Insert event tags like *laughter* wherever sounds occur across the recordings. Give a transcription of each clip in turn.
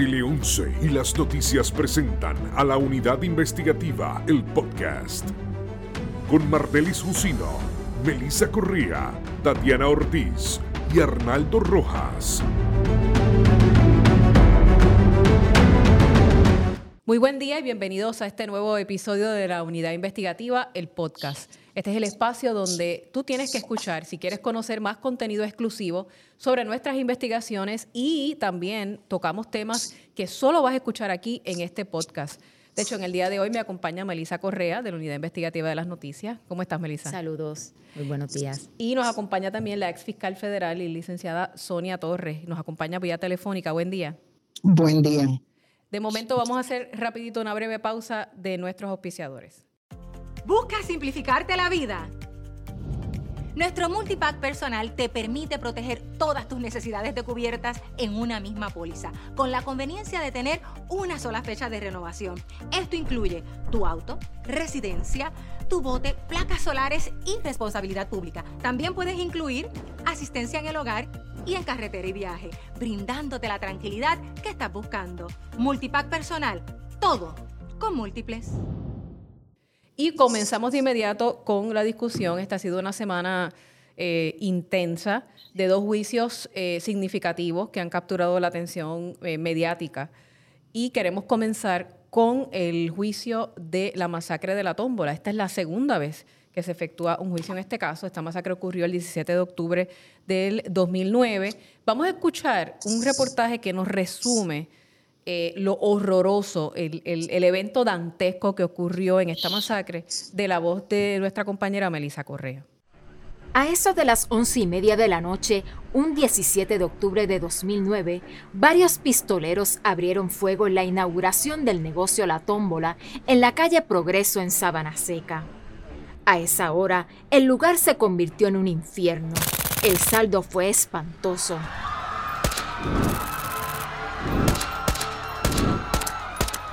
Tele 11 y las noticias presentan a la unidad investigativa El Podcast. Con Martelis Jusino, Melissa Corría, Tatiana Ortiz y Arnaldo Rojas. Muy buen día y bienvenidos a este nuevo episodio de la Unidad Investigativa, el podcast. Este es el espacio donde tú tienes que escuchar si quieres conocer más contenido exclusivo sobre nuestras investigaciones y también tocamos temas que solo vas a escuchar aquí en este podcast. De hecho, en el día de hoy me acompaña Melisa Correa de la Unidad Investigativa de las Noticias. ¿Cómo estás, Melisa? Saludos, muy buenos días. Y nos acompaña también la ex fiscal federal y licenciada Sonia Torres. Nos acompaña vía telefónica. Buen día. Buen día. De momento vamos a hacer rapidito una breve pausa de nuestros auspiciadores. ¿Busca simplificarte la vida? Nuestro multipack personal te permite proteger todas tus necesidades de cubiertas en una misma póliza, con la conveniencia de tener una sola fecha de renovación. Esto incluye tu auto, residencia, tu bote, placas solares y responsabilidad pública. También puedes incluir asistencia en el hogar y en carretera y viaje, brindándote la tranquilidad que estás buscando. Multipack personal, todo con múltiples. Y comenzamos de inmediato con la discusión. Esta ha sido una semana eh, intensa de dos juicios eh, significativos que han capturado la atención eh, mediática. Y queremos comenzar con el juicio de la masacre de la tómbola. Esta es la segunda vez que se efectúa un juicio en este caso. Esta masacre ocurrió el 17 de octubre del 2009. Vamos a escuchar un reportaje que nos resume eh, lo horroroso, el, el, evento dantesco que ocurrió en esta masacre, de la voz de nuestra compañera Melissa Correa. A eso de las once y media de la noche, un 17 de octubre de 2009, varios pistoleros abrieron fuego en la inauguración del negocio La Tómbola en la calle Progreso en Sabana Seca. A esa hora, el lugar se convirtió en un infierno. El saldo fue espantoso.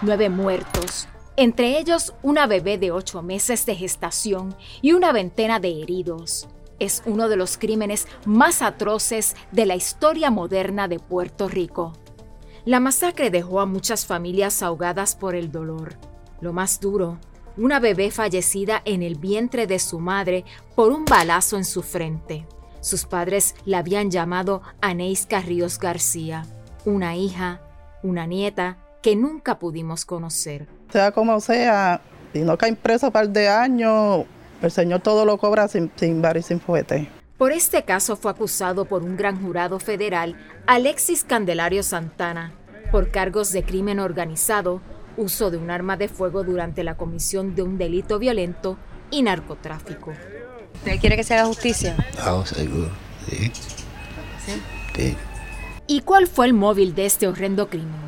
Nueve muertos, entre ellos una bebé de ocho meses de gestación y una veintena de heridos. Es uno de los crímenes más atroces de la historia moderna de Puerto Rico. La masacre dejó a muchas familias ahogadas por el dolor. Lo más duro, una bebé fallecida en el vientre de su madre por un balazo en su frente. Sus padres la habían llamado Aneis Carríos García, una hija, una nieta que nunca pudimos conocer. Sea como sea, si no cae preso par de años, el Señor todo lo cobra sin, sin bar y sin fuete. Por este caso fue acusado por un gran jurado federal Alexis Candelario Santana por cargos de crimen organizado, uso de un arma de fuego durante la comisión de un delito violento y narcotráfico. ¿Usted quiere que se haga justicia? Ah, seguro, sí. ¿Sí? ¿Y cuál fue el móvil de este horrendo crimen?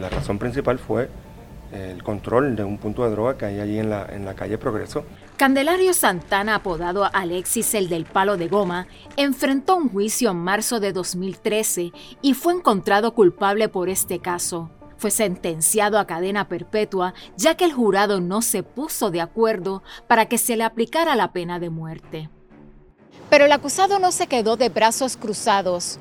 La razón principal fue el control de un punto de droga que hay allí en la, en la calle Progreso. Candelario Santana, apodado Alexis el del palo de goma, enfrentó un juicio en marzo de 2013 y fue encontrado culpable por este caso. Fue sentenciado a cadena perpetua ya que el jurado no se puso de acuerdo para que se le aplicara la pena de muerte. Pero el acusado no se quedó de brazos cruzados.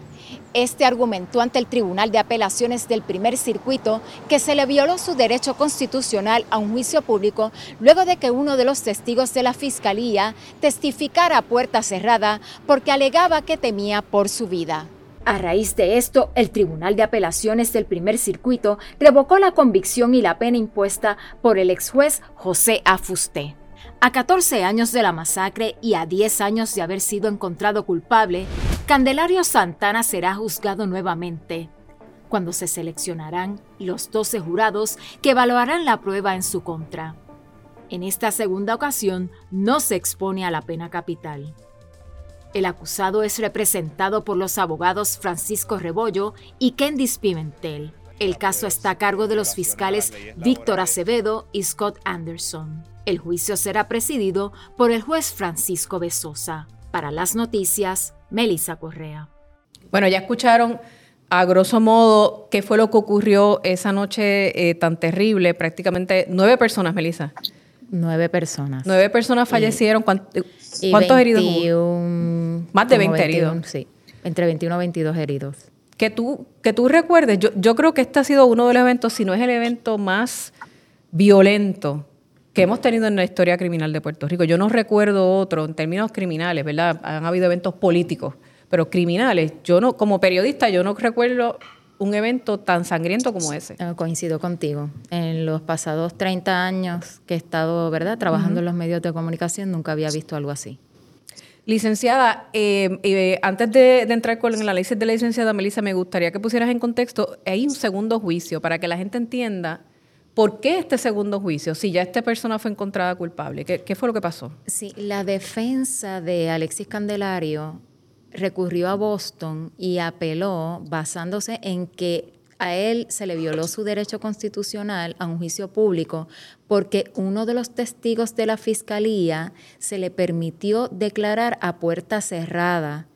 Este argumentó ante el Tribunal de Apelaciones del Primer Circuito que se le violó su derecho constitucional a un juicio público luego de que uno de los testigos de la Fiscalía testificara a puerta cerrada porque alegaba que temía por su vida. A raíz de esto, el Tribunal de Apelaciones del Primer Circuito revocó la convicción y la pena impuesta por el ex juez José Afusté. A 14 años de la masacre y a 10 años de haber sido encontrado culpable, Candelario Santana será juzgado nuevamente, cuando se seleccionarán los 12 jurados que evaluarán la prueba en su contra. En esta segunda ocasión no se expone a la pena capital. El acusado es representado por los abogados Francisco Rebollo y Candice Pimentel. El caso está a cargo de los fiscales Víctor Acevedo y Scott Anderson. El juicio será presidido por el juez Francisco Besosa. Para las noticias, Melissa Correa. Bueno, ya escucharon a grosso modo qué fue lo que ocurrió esa noche eh, tan terrible. Prácticamente nueve personas, Melissa. Nueve personas. Nueve personas fallecieron. ¿Cuántos, heridos hubo? Más de 20 heridos. Sí, entre 21 y 22 heridos. Que tú, que tú recuerdes, yo, yo creo que este ha sido uno de los eventos, si no es el evento más violento que hemos tenido en la historia criminal de Puerto Rico. Yo no recuerdo otro en términos criminales, ¿verdad? Han habido eventos políticos, pero criminales, yo no, como periodista, yo no recuerdo un evento tan sangriento como ese. Ah, coincido contigo. En los pasados 30 años que he estado, ¿verdad?, trabajando en los medios de comunicación, nunca había visto algo así. Licenciada, eh, eh, antes de, entrar con el análisis de la licenciada Melissa, me gustaría que pusieras en contexto, hay un segundo juicio para que la gente entienda por qué este segundo juicio, si ya esta persona fue encontrada culpable. ¿Qué, fue lo que pasó? Sí, la defensa de Alexis Candelario recurrió a Boston y apeló basándose en que a él se le violó su derecho constitucional a un juicio público porque uno de los testigos de la fiscalía se le permitió declarar a puerta cerrada.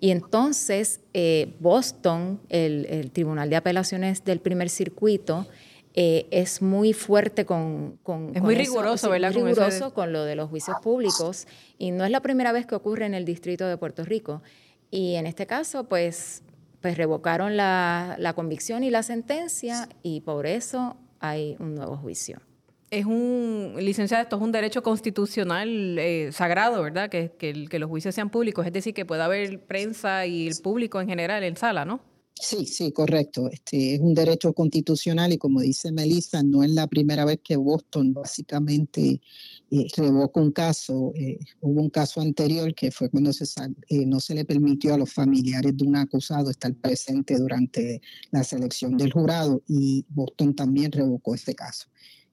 Y entonces eh, Boston, el, Tribunal de Apelaciones del Primer Circuito, eh, es muy fuerte con... es muy riguroso, ¿verdad? Muy riguroso con lo de los juicios públicos y no es la primera vez que ocurre en el Distrito de Puerto Rico. Y en este caso, pues pues revocaron la, convicción y la sentencia y por eso hay un nuevo juicio. Es un, licenciado, esto es un derecho constitucional eh, sagrado, ¿verdad? Que, que, que los juicios sean públicos, es decir, que pueda haber prensa y el público en general en sala, ¿no? Sí, sí, correcto. Este es un derecho constitucional y como dice Melissa, no es la primera vez que Boston básicamente eh, revoca un caso. Eh, hubo un caso anterior que fue cuando se, eh, no se le permitió a los familiares de un acusado estar presente durante la selección del jurado y Boston también revocó ese caso.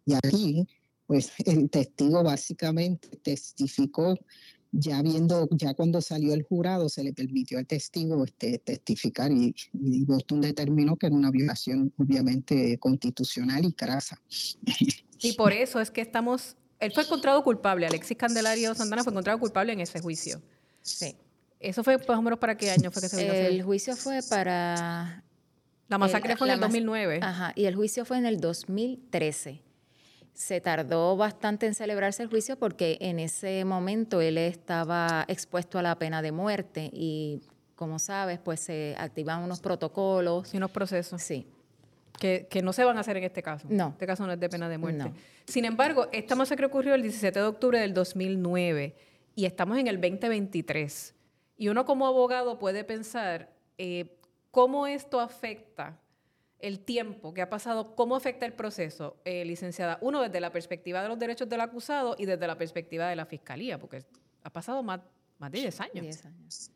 Y aquí, pues el testigo básicamente testificó ya viendo, ya cuando salió el jurado, se le permitió al testigo este, testificar y, Boston determinó que era una violación obviamente constitucional y crasa. Y por eso es que estamos, él fue encontrado culpable, Alexis Candelario Santana fue encontrado culpable en ese juicio. Sí. ¿Eso fue más o menos para qué año fue que se El juicio fue para... La masacre fue en el 2009. Ajá, y el juicio fue en el 2013 se tardó bastante en celebrarse el juicio porque en ese momento él estaba expuesto a la pena de muerte y, como sabes, pues se activan unos protocolos. Y unos procesos. Sí. Que, no se van a hacer en este caso. No. Este caso no es de pena de muerte. Sin embargo, esta masacre ocurrió el 17 de octubre del 2009 y estamos en el 2023. Y uno como abogado puede pensar eh, cómo esto afecta el tiempo que ha pasado, ¿cómo afecta el proceso, eh, licenciada? Uno, desde la perspectiva de los derechos del acusado y desde la perspectiva de la fiscalía, porque ha pasado más, más de 10 años. años.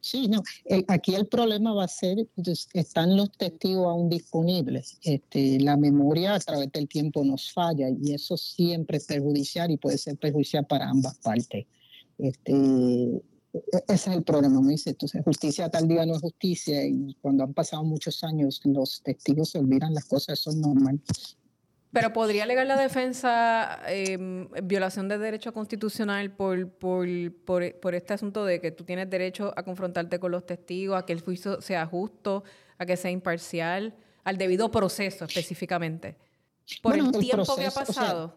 Sí, no. aquí el problema va a ser, pues, están los testigos aún disponibles. Este, la memoria a través del tiempo nos falla y eso siempre es perjudicial y puede ser perjudicial para ambas partes. Este, ese es el problema, me dice. Entonces, justicia tal día no es justicia y cuando han pasado muchos años los testigos se olvidan las cosas, eso es normal. Pero podría alegar la defensa em, violación de derecho constitucional por, por, por, este asunto de que tú tienes derecho a confrontarte con los testigos, a que el juicio sea justo, a que sea imparcial, al debido proceso específicamente. Por el, tiempo que ha pasado.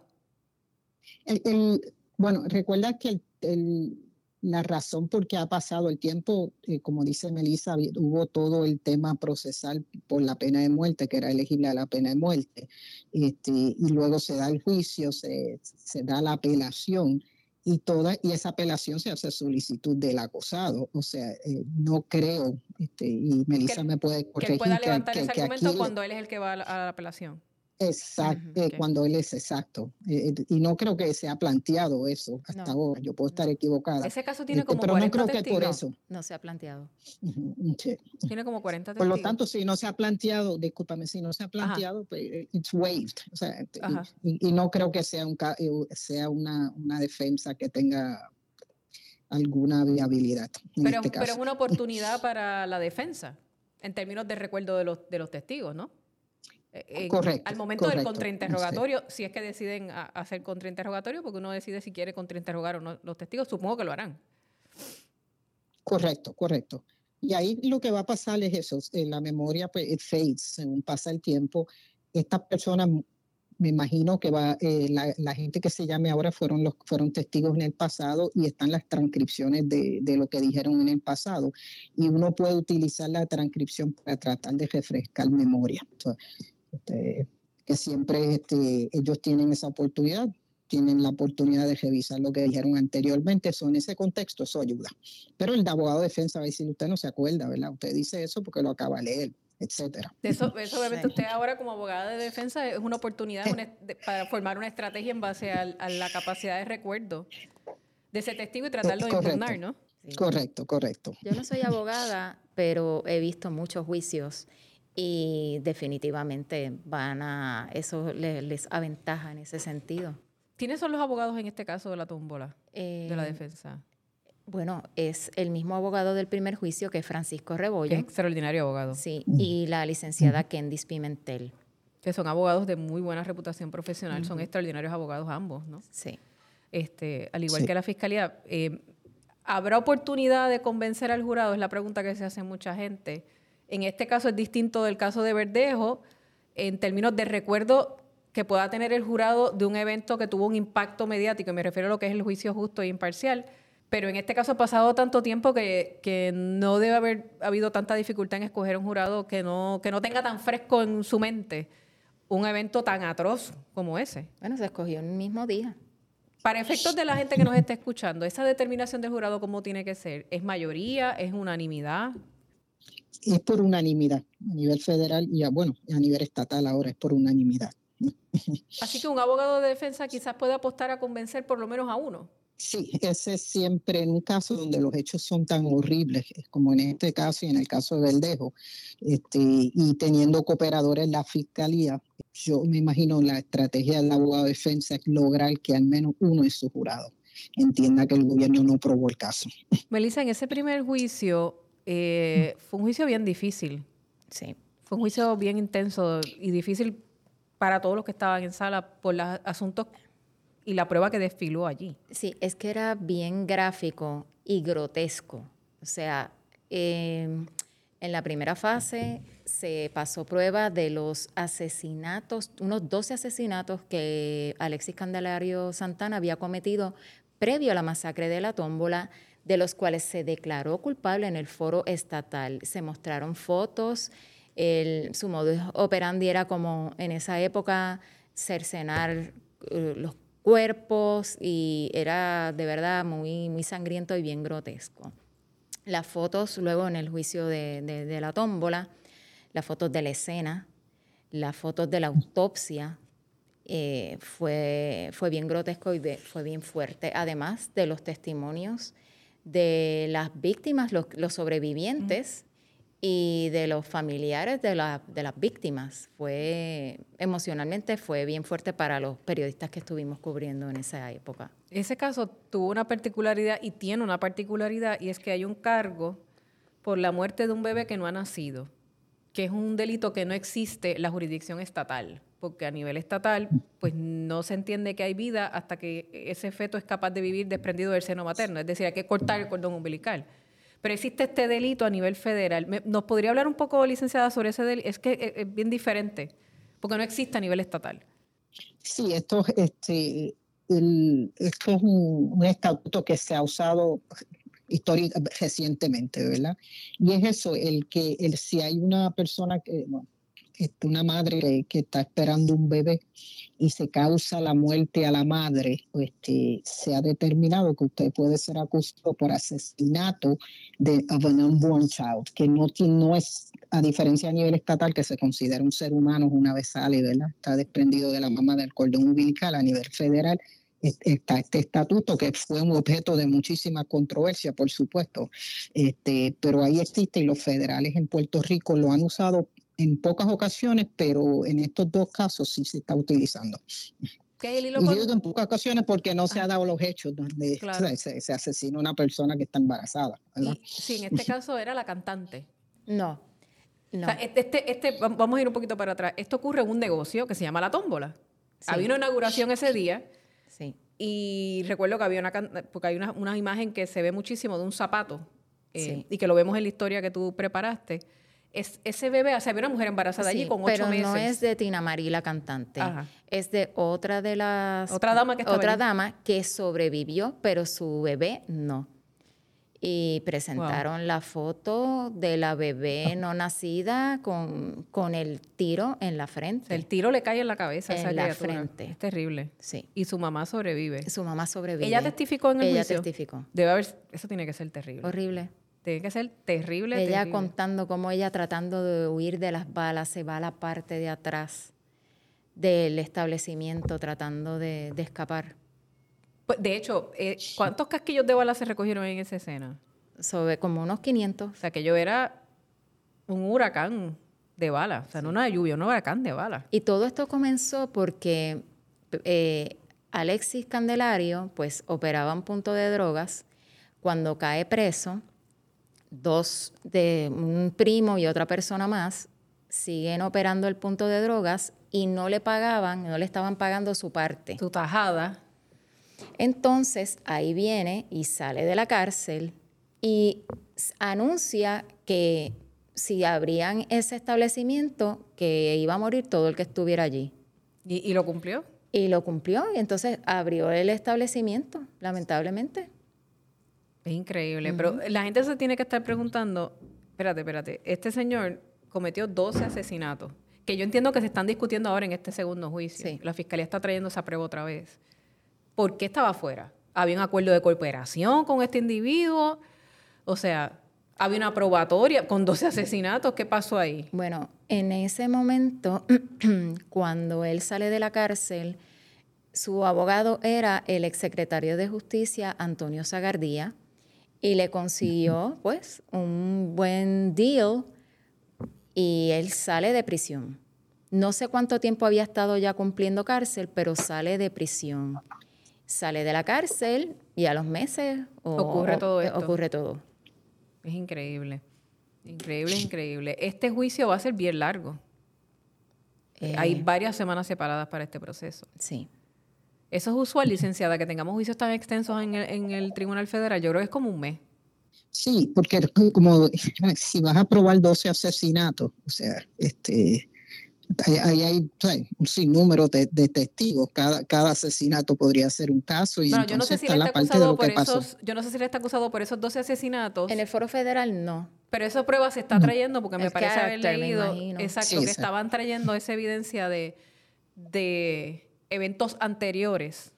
bueno, recuerda que el la razón por qué ha pasado el tiempo, eh, como dice Melissa, hubo todo el tema procesal por la pena de muerte, que era elegible a la pena de muerte, este, y luego se da el juicio, se, se da la apelación, y toda y esa apelación se hace solicitud del acusado. O sea, eh, no creo, este, y Melissa me puede corregir. Que pueda levantar ese argumento cuando él es el que va a la apelación. Exacto, eh, cuando él es exacto. Eh, eh, y no creo que se ha planteado eso hasta ahora. Yo puedo estar equivocada. Ese caso tiene como pero no creo que por eso. No se ha planteado. Tiene como 40 testigos. Por lo tanto, si no se ha planteado, discúlpame, si no se ha planteado, pues it's waived. O sea, y, no creo que sea, un, sea una, una defensa que tenga alguna viabilidad. pero, este pero es una oportunidad para la defensa, en términos de recuerdo de los, de los testigos, ¿no? Eh, correcto, al momento del contrainterrogatorio, si es que deciden hacer contrainterrogatorio, porque uno decide si quiere contrainterrogar o no los testigos, supongo que lo harán. Correcto, correcto. Y ahí lo que va a pasar es eso, en la memoria pues, it fades, según pasa el tiempo, estas personas me imagino que va eh, la, gente que se llame ahora fueron los fueron testigos en el pasado y están las transcripciones de, de, lo que dijeron en el pasado y uno puede utilizar la transcripción para tratar de refrescar memoria este, que siempre este, ellos tienen esa oportunidad tienen la oportunidad de revisar lo que dijeron anteriormente. Eso en ese contexto, eso ayuda. Pero el abogado de defensa va a decir, usted no se acuerda, ¿verdad? Usted dice eso porque lo acaba de leer etcétera. Eso, eso obviamente usted ahora como abogada de defensa es una oportunidad para formar una estrategia en base a, la capacidad de recuerdo de ese testigo y tratarlo de impugnar, ¿no? Correcto, correcto. Yo no soy abogada, pero he visto muchos juicios y definitivamente van a, eso les, aventaja en ese sentido. ¿Quiénes son los abogados en este caso de la tómbola de la eh, defensa? Bueno, es el mismo abogado del primer juicio que Francisco Rebollo. Que extraordinario abogado. Sí, y la licenciada Kendis Pimentel. Que son abogados de muy buena reputación profesional, son extraordinarios abogados ambos, ¿no? Sí. Este, al igual que la fiscalía. Eh, ¿Habrá oportunidad de convencer al jurado? Es la pregunta que se hace mucha gente. En este caso es distinto del caso de Verdejo, en términos de recuerdo que pueda tener el jurado de un evento que tuvo un impacto mediático, y me refiero a lo que es el juicio justo e imparcial pero en este caso ha pasado tanto tiempo que, que, no debe haber habido tanta dificultad en escoger un jurado que no, que no tenga tan fresco en su mente un evento tan atroz como ese. Bueno, se escogió en el mismo día. Para efectos de la gente que nos está escuchando, esa determinación del jurado, ¿cómo tiene que ser? ¿Es mayoría? ¿Es unanimidad? Es por unanimidad a nivel federal y, a, bueno, a nivel estatal ahora es por unanimidad. *laughs* Así que un abogado de defensa quizás puede apostar a convencer por lo menos a uno. Sí, ese es siempre en un caso donde los hechos son tan horribles, como en este caso y en el caso de Verdejo, este, y teniendo cooperadores en la fiscalía, yo me imagino la estrategia del abogado de defensa es lograr que al menos uno de sus jurados entienda que el gobierno no probó el caso. Melissa, en ese primer juicio eh, fue un juicio bien difícil. Sí. Fue un juicio bien intenso y difícil para todos los que estaban en sala por los asuntos y la prueba que desfiló allí. Sí, es que era bien gráfico y grotesco. O sea, em, en la primera fase se pasó prueba de los asesinatos, unos 12 asesinatos que Alexis Candelario Santana había cometido previo a la masacre de la tómbola, de los cuales se declaró culpable en el foro estatal. Se mostraron fotos, el, su modus operandi era como en esa época cercenar uh, los cuerpos y era de verdad muy, muy sangriento y bien grotesco. Las fotos luego en el juicio de, la tómbola, las fotos de la escena, las fotos de la autopsia, eh, fue, fue bien grotesco y fue bien fuerte, además de los testimonios de las víctimas, los, sobrevivientes, y de los familiares de, de, las víctimas. Fue emocionalmente fue bien fuerte para los periodistas que estuvimos cubriendo en esa época. Ese caso tuvo una particularidad y tiene una particularidad y es que hay un cargo por la muerte de un bebé que no ha nacido, que es un delito que no existe en la jurisdicción estatal, porque a nivel estatal pues no se entiende que hay vida hasta que ese feto es capaz de vivir desprendido del seno materno, es decir, hay que cortar el cordón umbilical. Pero existe este delito a nivel federal. ¿Nos podría hablar un poco, licenciada, sobre ese delito? Es que eh, es bien diferente, porque no existe a nivel estatal. Sí, esto, este, esto es un, estatuto que se ha usado histórica, recientemente, ¿verdad? Y es eso, el que el, si hay una persona que, este, una madre que, está esperando un bebé y se causa la muerte a la madre, este, se ha determinado que usted puede ser acusado por asesinato de of an unborn child, que no, no es, a diferencia a nivel estatal, que se considera un ser humano una vez sale, ¿verdad? Está desprendido de la mamá del cordón umbilical a nivel federal está este estatuto que fue un objeto de muchísima controversia, por supuesto, este, pero ahí existe y los federales en Puerto Rico lo han usado en pocas ocasiones, pero en estos dos casos sí se está utilizando. ¿Qué, y digo en pocas ocasiones porque no se han dado los hechos donde se, asesina una persona que está embarazada. sí, en este caso era la cantante. No. no. Este, este, este, vamos a ir un poquito para atrás. Esto ocurre en un negocio que se llama La Tómbola. Había una inauguración ese día. Sí. Y recuerdo que había una, porque hay una, una imagen que se ve muchísimo de un zapato eh, y que lo vemos en la historia que tú preparaste es, ese bebé, o sea, había una mujer embarazada allí con ocho pero meses. no es de Tina Marie, la cantante. Ajá. Es de otra de las... Otra dama que Otra allí. dama que sobrevivió, pero su bebé no. Y presentaron la foto de la bebé *laughs* no nacida con, con el tiro en la frente. El tiro le cae en la cabeza En esa la criatura. frente. Es terrible. Sí. Y su mamá sobrevive. Su mamá sobrevive. ¿Ella testificó en el Ella juicio? testificó. Debe haber, eso tiene que ser terrible. Horrible. Tiene que ser terrible, Ella terrible. contando cómo ella tratando de huir de las balas se va a la parte de atrás del establecimiento tratando de, de escapar. Pues, De hecho, eh, ¿cuántos casquillos de bala se recogieron en esa escena? Sobre como unos 500. O sea, que yo era un huracán de bala. O sea, no una lluvia, un huracán de bala. Y todo esto comenzó porque eh, Alexis Candelario, pues, operaba un punto de drogas. Cuando cae preso, dos de un primo y otra persona más siguen operando el punto de drogas y no le pagaban, no le estaban pagando su parte. Su tajada. Entonces ahí viene y sale de la cárcel y anuncia que si abrían ese establecimiento, que iba a morir todo el que estuviera allí. ¿Y, y lo cumplió? Y lo cumplió y entonces abrió el establecimiento, lamentablemente. Es increíble. Pero la gente se tiene que estar preguntando, espérate, espérate, este señor cometió 12 asesinatos, que yo entiendo que se están discutiendo ahora en este segundo juicio. Sí. La fiscalía está trayendo esa prueba otra vez. ¿Por qué estaba afuera? ¿Había un acuerdo de cooperación con este individuo? O sea, ¿había una probatoria con 12 asesinatos? ¿Qué pasó ahí? Bueno, en ese momento, *clears throat* cuando él sale de la cárcel, su abogado era el exsecretario de Justicia, Antonio Zagardía, y le consiguió, pues, un buen deal y él sale de prisión. No sé cuánto tiempo había estado ya cumpliendo cárcel, pero sale de prisión. Sale de la cárcel y a los meses o- Ocurre todo esto. Ocurre todo. Es increíble. Increíble, increíble. Este juicio va a ser bien largo. Eh, Hay varias semanas separadas para este proceso. Sí. Eso es usual, licenciada, que tengamos juicios tan extensos en el, en el Tribunal Federal. Yo creo que es como un mes. Sí, porque como si vas a probar 12 asesinatos, o sea, este, ahí hay, un sinnúmero de, de testigos. Cada, cada asesinato podría ser un caso y Bueno, yo no sé si está acusado por pasó. yo no sé si él está acusado por esos 12 asesinatos, En el foro federal no. pero esa prueba se está trayendo porque me parece haber leído, exacto, Sí, que exacto. estaban trayendo esa evidencia de, de eventos anteriores.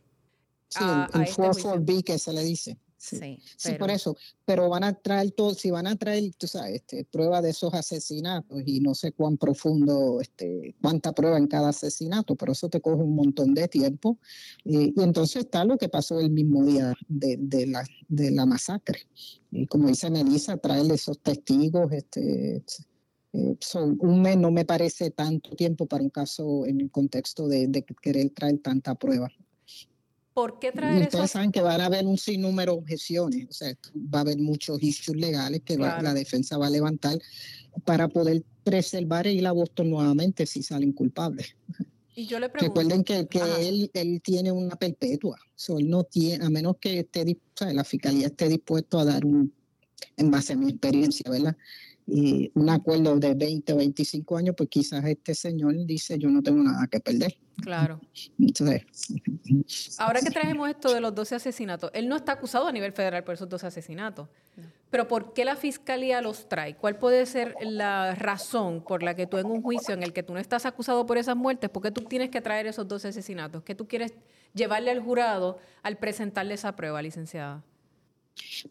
Sí, a- el, a este 4-4B que se le dice. Sí. Sí, Sí, pero- por eso. Pero van a traer todo, si van a traer, tú sabes, este, prueba de esos asesinatos y no sé cuán profundo, este, cuánta prueba en cada asesinato, pero eso te coge un montón de tiempo. Y, y entonces está lo que pasó el mismo día de, de la, de la masacre. Y como dice Melissa, traerle esos testigos, este, son- un mes no me parece tanto tiempo para un caso en el contexto de, de querer traer tanta prueba. ¿Por qué traer ustedes esos? saben que van a haber un sinnúmero de objeciones, o sea, va a haber muchos issues legales que va- Claro. la defensa va a levantar para poder preservar e ir a Boston nuevamente si salen culpables. Y yo le pregunto, Recuerden que, que él, él tiene una perpetua, so, él no tiene, a menos que esté, o sea, la fiscalía esté dispuesto a dar un, en base a mi experiencia, ¿verdad? Y un acuerdo de 20 o 25 años, pues quizás este señor dice, yo no tengo nada que perder. claro. Entonces, Ahora que trajemos esto de los 12 asesinatos, él no está acusado a nivel federal por esos 12 asesinatos. Pero ¿por qué la fiscalía los trae? ¿Cuál puede ser la razón por la que tú en un juicio en el que tú no estás acusado por esas muertes, por qué tú tienes que traer esos 12 asesinatos? ¿Qué tú quieres llevarle al jurado al presentarle esa prueba, licenciada?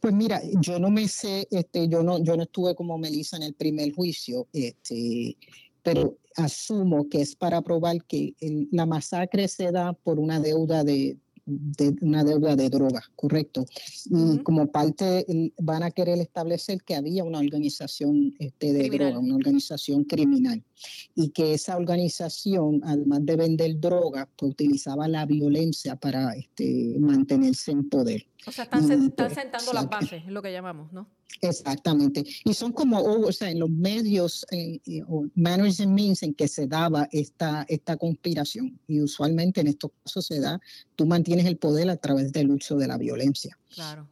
Pues mira, yo no me sé, este, yo no, yo no estuve como Melissa en el primer juicio, este, pero asumo que es para probar que la masacre se da por una deuda de, de una deuda de droga, correcto. Y como parte van a querer establecer que había una organización este, de Criminal. droga, una organización criminal, y que esa organización, además de vender droga, pues utilizaba la violencia para este, mantenerse en poder. O sea, están, sen- están sentando las bases, es lo que llamamos, ¿no? Exactamente. Y son como, oh, o sea, en los medios eh, eh, o manners and means en que se daba esta, esta conspiración. Y usualmente en estos casos se da, tú mantienes el poder a través del uso de la violencia. Claro.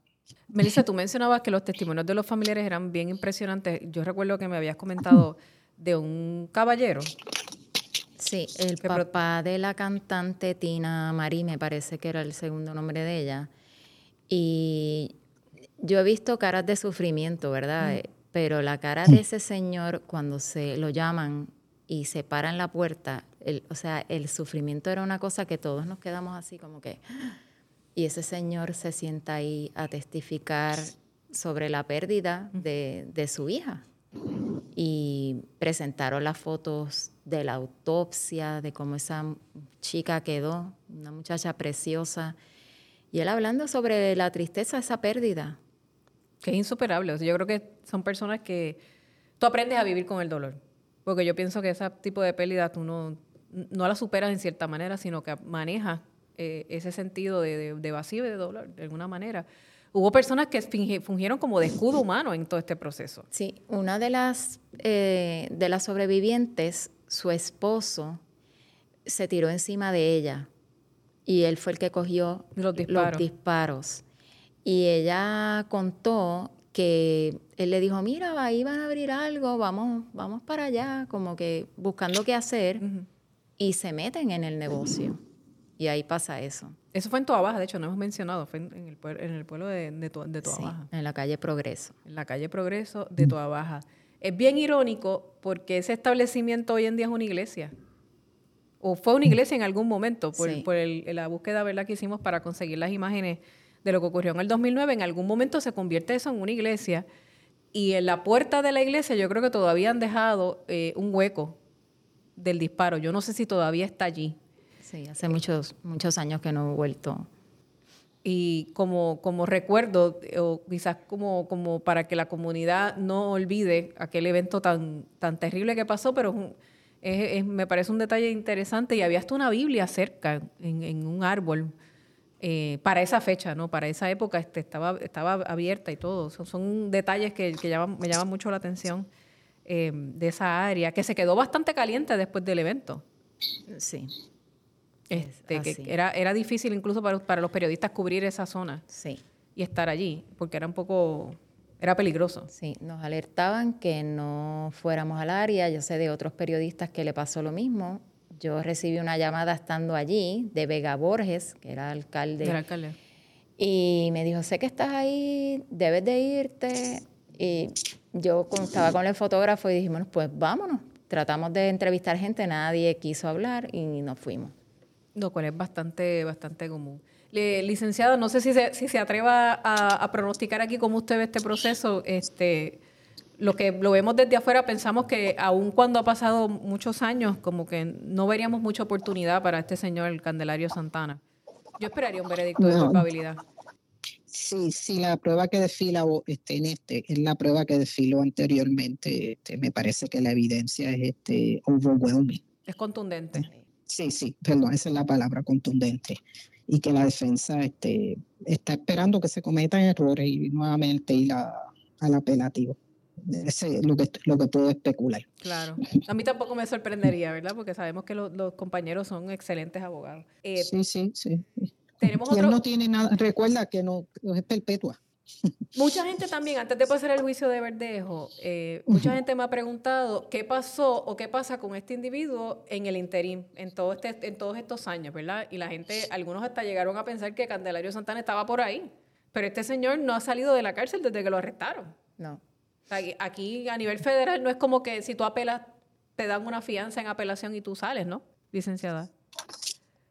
Melissa, tú mencionabas que los testimonios de los familiares eran bien impresionantes. Yo recuerdo que me habías comentado de un caballero. Sí, el papá de la cantante Tina Marí, me parece que era el segundo nombre de ella. Y yo he visto caras de sufrimiento, ¿verdad? Pero la cara de ese señor cuando se lo llaman y se para en la puerta, o sea, el sufrimiento era una cosa que todos nos quedamos así como que... Y ese señor se sienta ahí a testificar sobre la pérdida de, de su hija. Y presentaron las fotos de la autopsia, de cómo esa chica quedó, una muchacha preciosa. Y él hablando sobre la tristeza de esa pérdida. Que es insuperable. yo creo que son personas que tú aprendes a vivir con el dolor. Porque yo pienso que ese tipo de pérdida tú no, no la superas en cierta manera, sino que manejas eh, ese sentido de, vacío y de dolor, de alguna manera. Hubo personas que fungieron como de escudo humano en todo este proceso. Sí, una de las, eh, de las sobrevivientes, su esposo, se tiró encima de ella y él fue el que cogió los disparos. Y ella contó que él le dijo, mira, ahí van a abrir algo, vamos, vamos para allá, como que buscando qué hacer, y se meten en el negocio. Y ahí pasa eso. Eso fue en Toa Baja, de hecho, no hemos mencionado, fue en, el, en el, pueblo de, de, de Toa Baja. en la calle Progreso. En la calle Progreso de Toa Baja. Es bien irónico porque ese establecimiento hoy en día es una iglesia. O fue una iglesia en algún momento por, por la búsqueda ¿verdad? que hicimos para conseguir las imágenes de lo que ocurrió en el 2009. En algún momento se convierte eso en una iglesia. Y en la puerta de la iglesia yo creo que todavía han dejado eh, un hueco del disparo. Yo no sé si todavía está allí. Sí, hace muchos, muchos años que no he vuelto. Y como, como recuerdo, o quizás como, como para que la comunidad no olvide aquel evento tan, tan terrible que pasó, pero me parece un detalle interesante y había hasta una Biblia cerca, en, un árbol, eh, para esa fecha, ¿no? Para esa época este, estaba, estaba abierta y todo. Son, detalles que, me llaman mucho la atención eh, de esa área, que se quedó bastante caliente después del evento. Sí. Este, que era, era difícil incluso para, para, los periodistas cubrir esa zona sí. y estar allí, porque era un poco, era peligroso. Sí, nos alertaban que no fuéramos al área. Yo sé de otros periodistas que le pasó lo mismo. Yo recibí una llamada estando allí de Vega Borges, que era alcalde. Era alcalde. Y me dijo, sé que estás ahí, debes de irte. Y yo estaba con el fotógrafo y dijimos, pues vámonos. Tratamos de entrevistar gente, nadie quiso hablar y nos fuimos. Lo cual es bastante, bastante común. licenciada, no sé si se, si se atreva a, pronosticar aquí cómo usted ve este proceso. Este, lo que lo vemos desde afuera, pensamos que aun cuando ha pasado muchos años, como que no veríamos mucha oportunidad para este señor, el Candelario Santana. Yo esperaría un veredicto de culpabilidad. Sí, sí, la prueba que desfila este, en este es la prueba que desfiló anteriormente. Este, me parece que la evidencia es este, overwhelming. Es contundente. Sí, sí, perdón, esa es la palabra contundente. Y que la defensa este, está esperando que se cometan errores y nuevamente ir al apelativo. Ese es lo que, lo que puedo especular. Claro. A mí tampoco me sorprendería, ¿verdad? Porque sabemos que los, compañeros son excelentes abogados. Eh, sí, sí, sí. Tenemos y él no tiene nada, recuerda que no, no es perpetua. *laughs* Mucha gente también, antes de pasar el juicio de Verdejo, eh, mucha gente me ha preguntado qué pasó o qué pasa con este individuo en el interín, en, todo este, en todos estos años, ¿verdad? Y la gente, algunos hasta llegaron a pensar que Candelario Santana estaba por ahí, pero este señor no ha salido de la cárcel desde que lo arrestaron. No. Aquí a nivel federal no es como que si tú apelas, te dan una fianza en apelación y tú sales, ¿no, licenciada?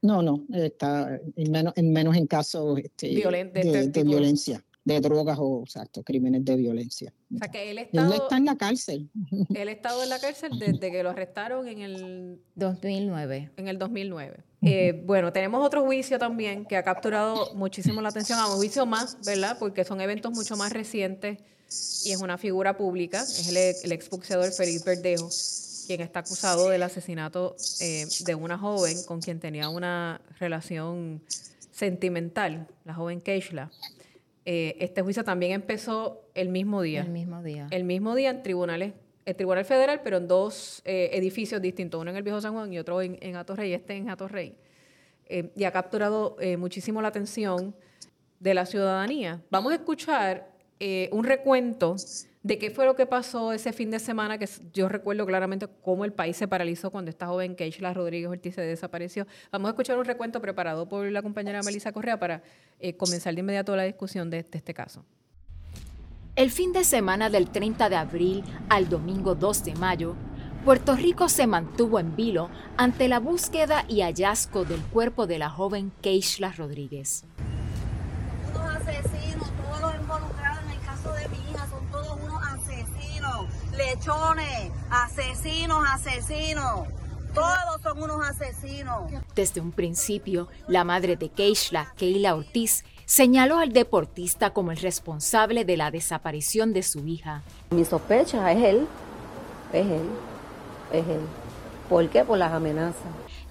No, no, está en menos en, menos en casos este, de, este violencia de drogas o exacto, crímenes de violencia. O sea que él, estado, está en la cárcel. *laughs* Él ha estado en la cárcel desde que lo arrestaron en el 2009. En el 2009. Eh, bueno, tenemos otro juicio también que ha capturado muchísimo la atención, a un juicio más, ¿verdad? Porque son eventos mucho más recientes y es una figura pública, es el, el exboxeador Felipe Verdejo, quien está acusado del asesinato eh, de una joven con quien tenía una relación sentimental, la joven Keishla. Eh, este juicio también empezó el mismo día. El mismo día. El mismo día en tribunales, el Tribunal Federal, pero en dos eh, edificios distintos, uno en el Viejo San Juan y otro en, en Atorrey, este en Atorrey. Y ha capturado muchísimo la atención de la ciudadanía. Vamos a escuchar eh, un recuento de qué fue lo que pasó ese fin de semana, que yo recuerdo claramente cómo el país se paralizó cuando esta joven Keishla Rodríguez Ortiz se desapareció. Vamos a escuchar un recuento preparado por la compañera Melissa Correa para eh, comenzar de inmediato la discusión de, de este caso. El fin de semana del 30 de abril al domingo 2 de mayo, Puerto Rico se mantuvo en vilo ante la búsqueda y hallazgo del cuerpo de la joven Keishla Rodríguez. Unos asesinos, lechones, asesinos, asesinos. Todos son unos asesinos. Desde un principio, la madre de Keishla, Keila Ortiz, señaló al deportista como el responsable de la desaparición de su hija. Mi sospecha es él, es él es él. ¿Por qué? Por las amenazas.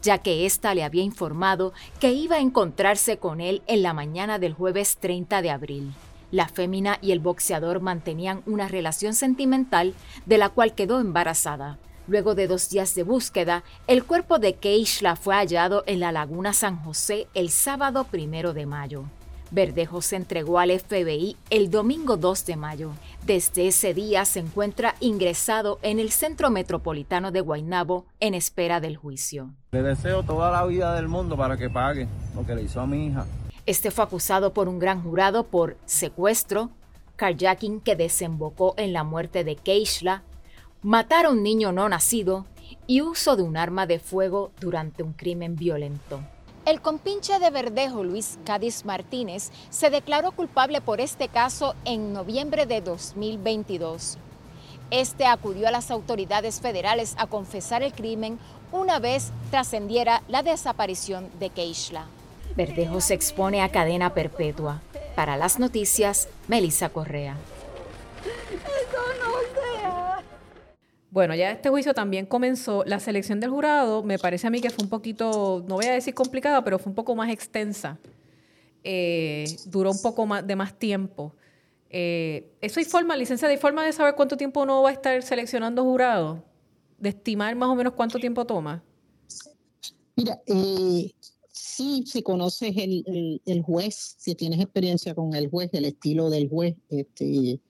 Ya que ésta le había informado que iba a encontrarse con él en la mañana del jueves 30 de abril. La fémina y el boxeador mantenían una relación sentimental de la cual quedó embarazada. Luego de dos días de búsqueda, el cuerpo de Keishla fue hallado en la laguna San José el sábado primero de mayo. Verdejo se entregó al FBI el domingo 2 de mayo. Desde ese día se encuentra ingresado en el Centro Metropolitano de Guaynabo en espera del juicio. Le deseo toda la vida del mundo para que pague lo que le hizo a mi hija. Este fue acusado por un gran jurado por secuestro, carjacking que desembocó en la muerte de Keishla, matar a un niño no nacido y uso de un arma de fuego durante un crimen violento. El compinche de Verdejo, Luis Cádiz Martínez, se declaró culpable por este caso en noviembre de 2022. Este acudió a las autoridades federales a confesar el crimen una vez trascendiera la desaparición de Keishla. Verdejo se expone a cadena perpetua. Para las noticias, Melissa Correa. Bueno, ya este juicio también comenzó. La selección del jurado me parece a mí que fue un poquito, no voy a decir complicada, pero fue un poco más extensa. Eh, duró un poco más, de más tiempo. Eh, ¿Eso hay forma, licencia, hay forma de saber cuánto tiempo uno va a estar seleccionando jurado? ¿De estimar más o menos cuánto tiempo toma? Mira, eh, sí, si conoces el, el, juez, si tienes experiencia con el juez, el estilo del juez, este,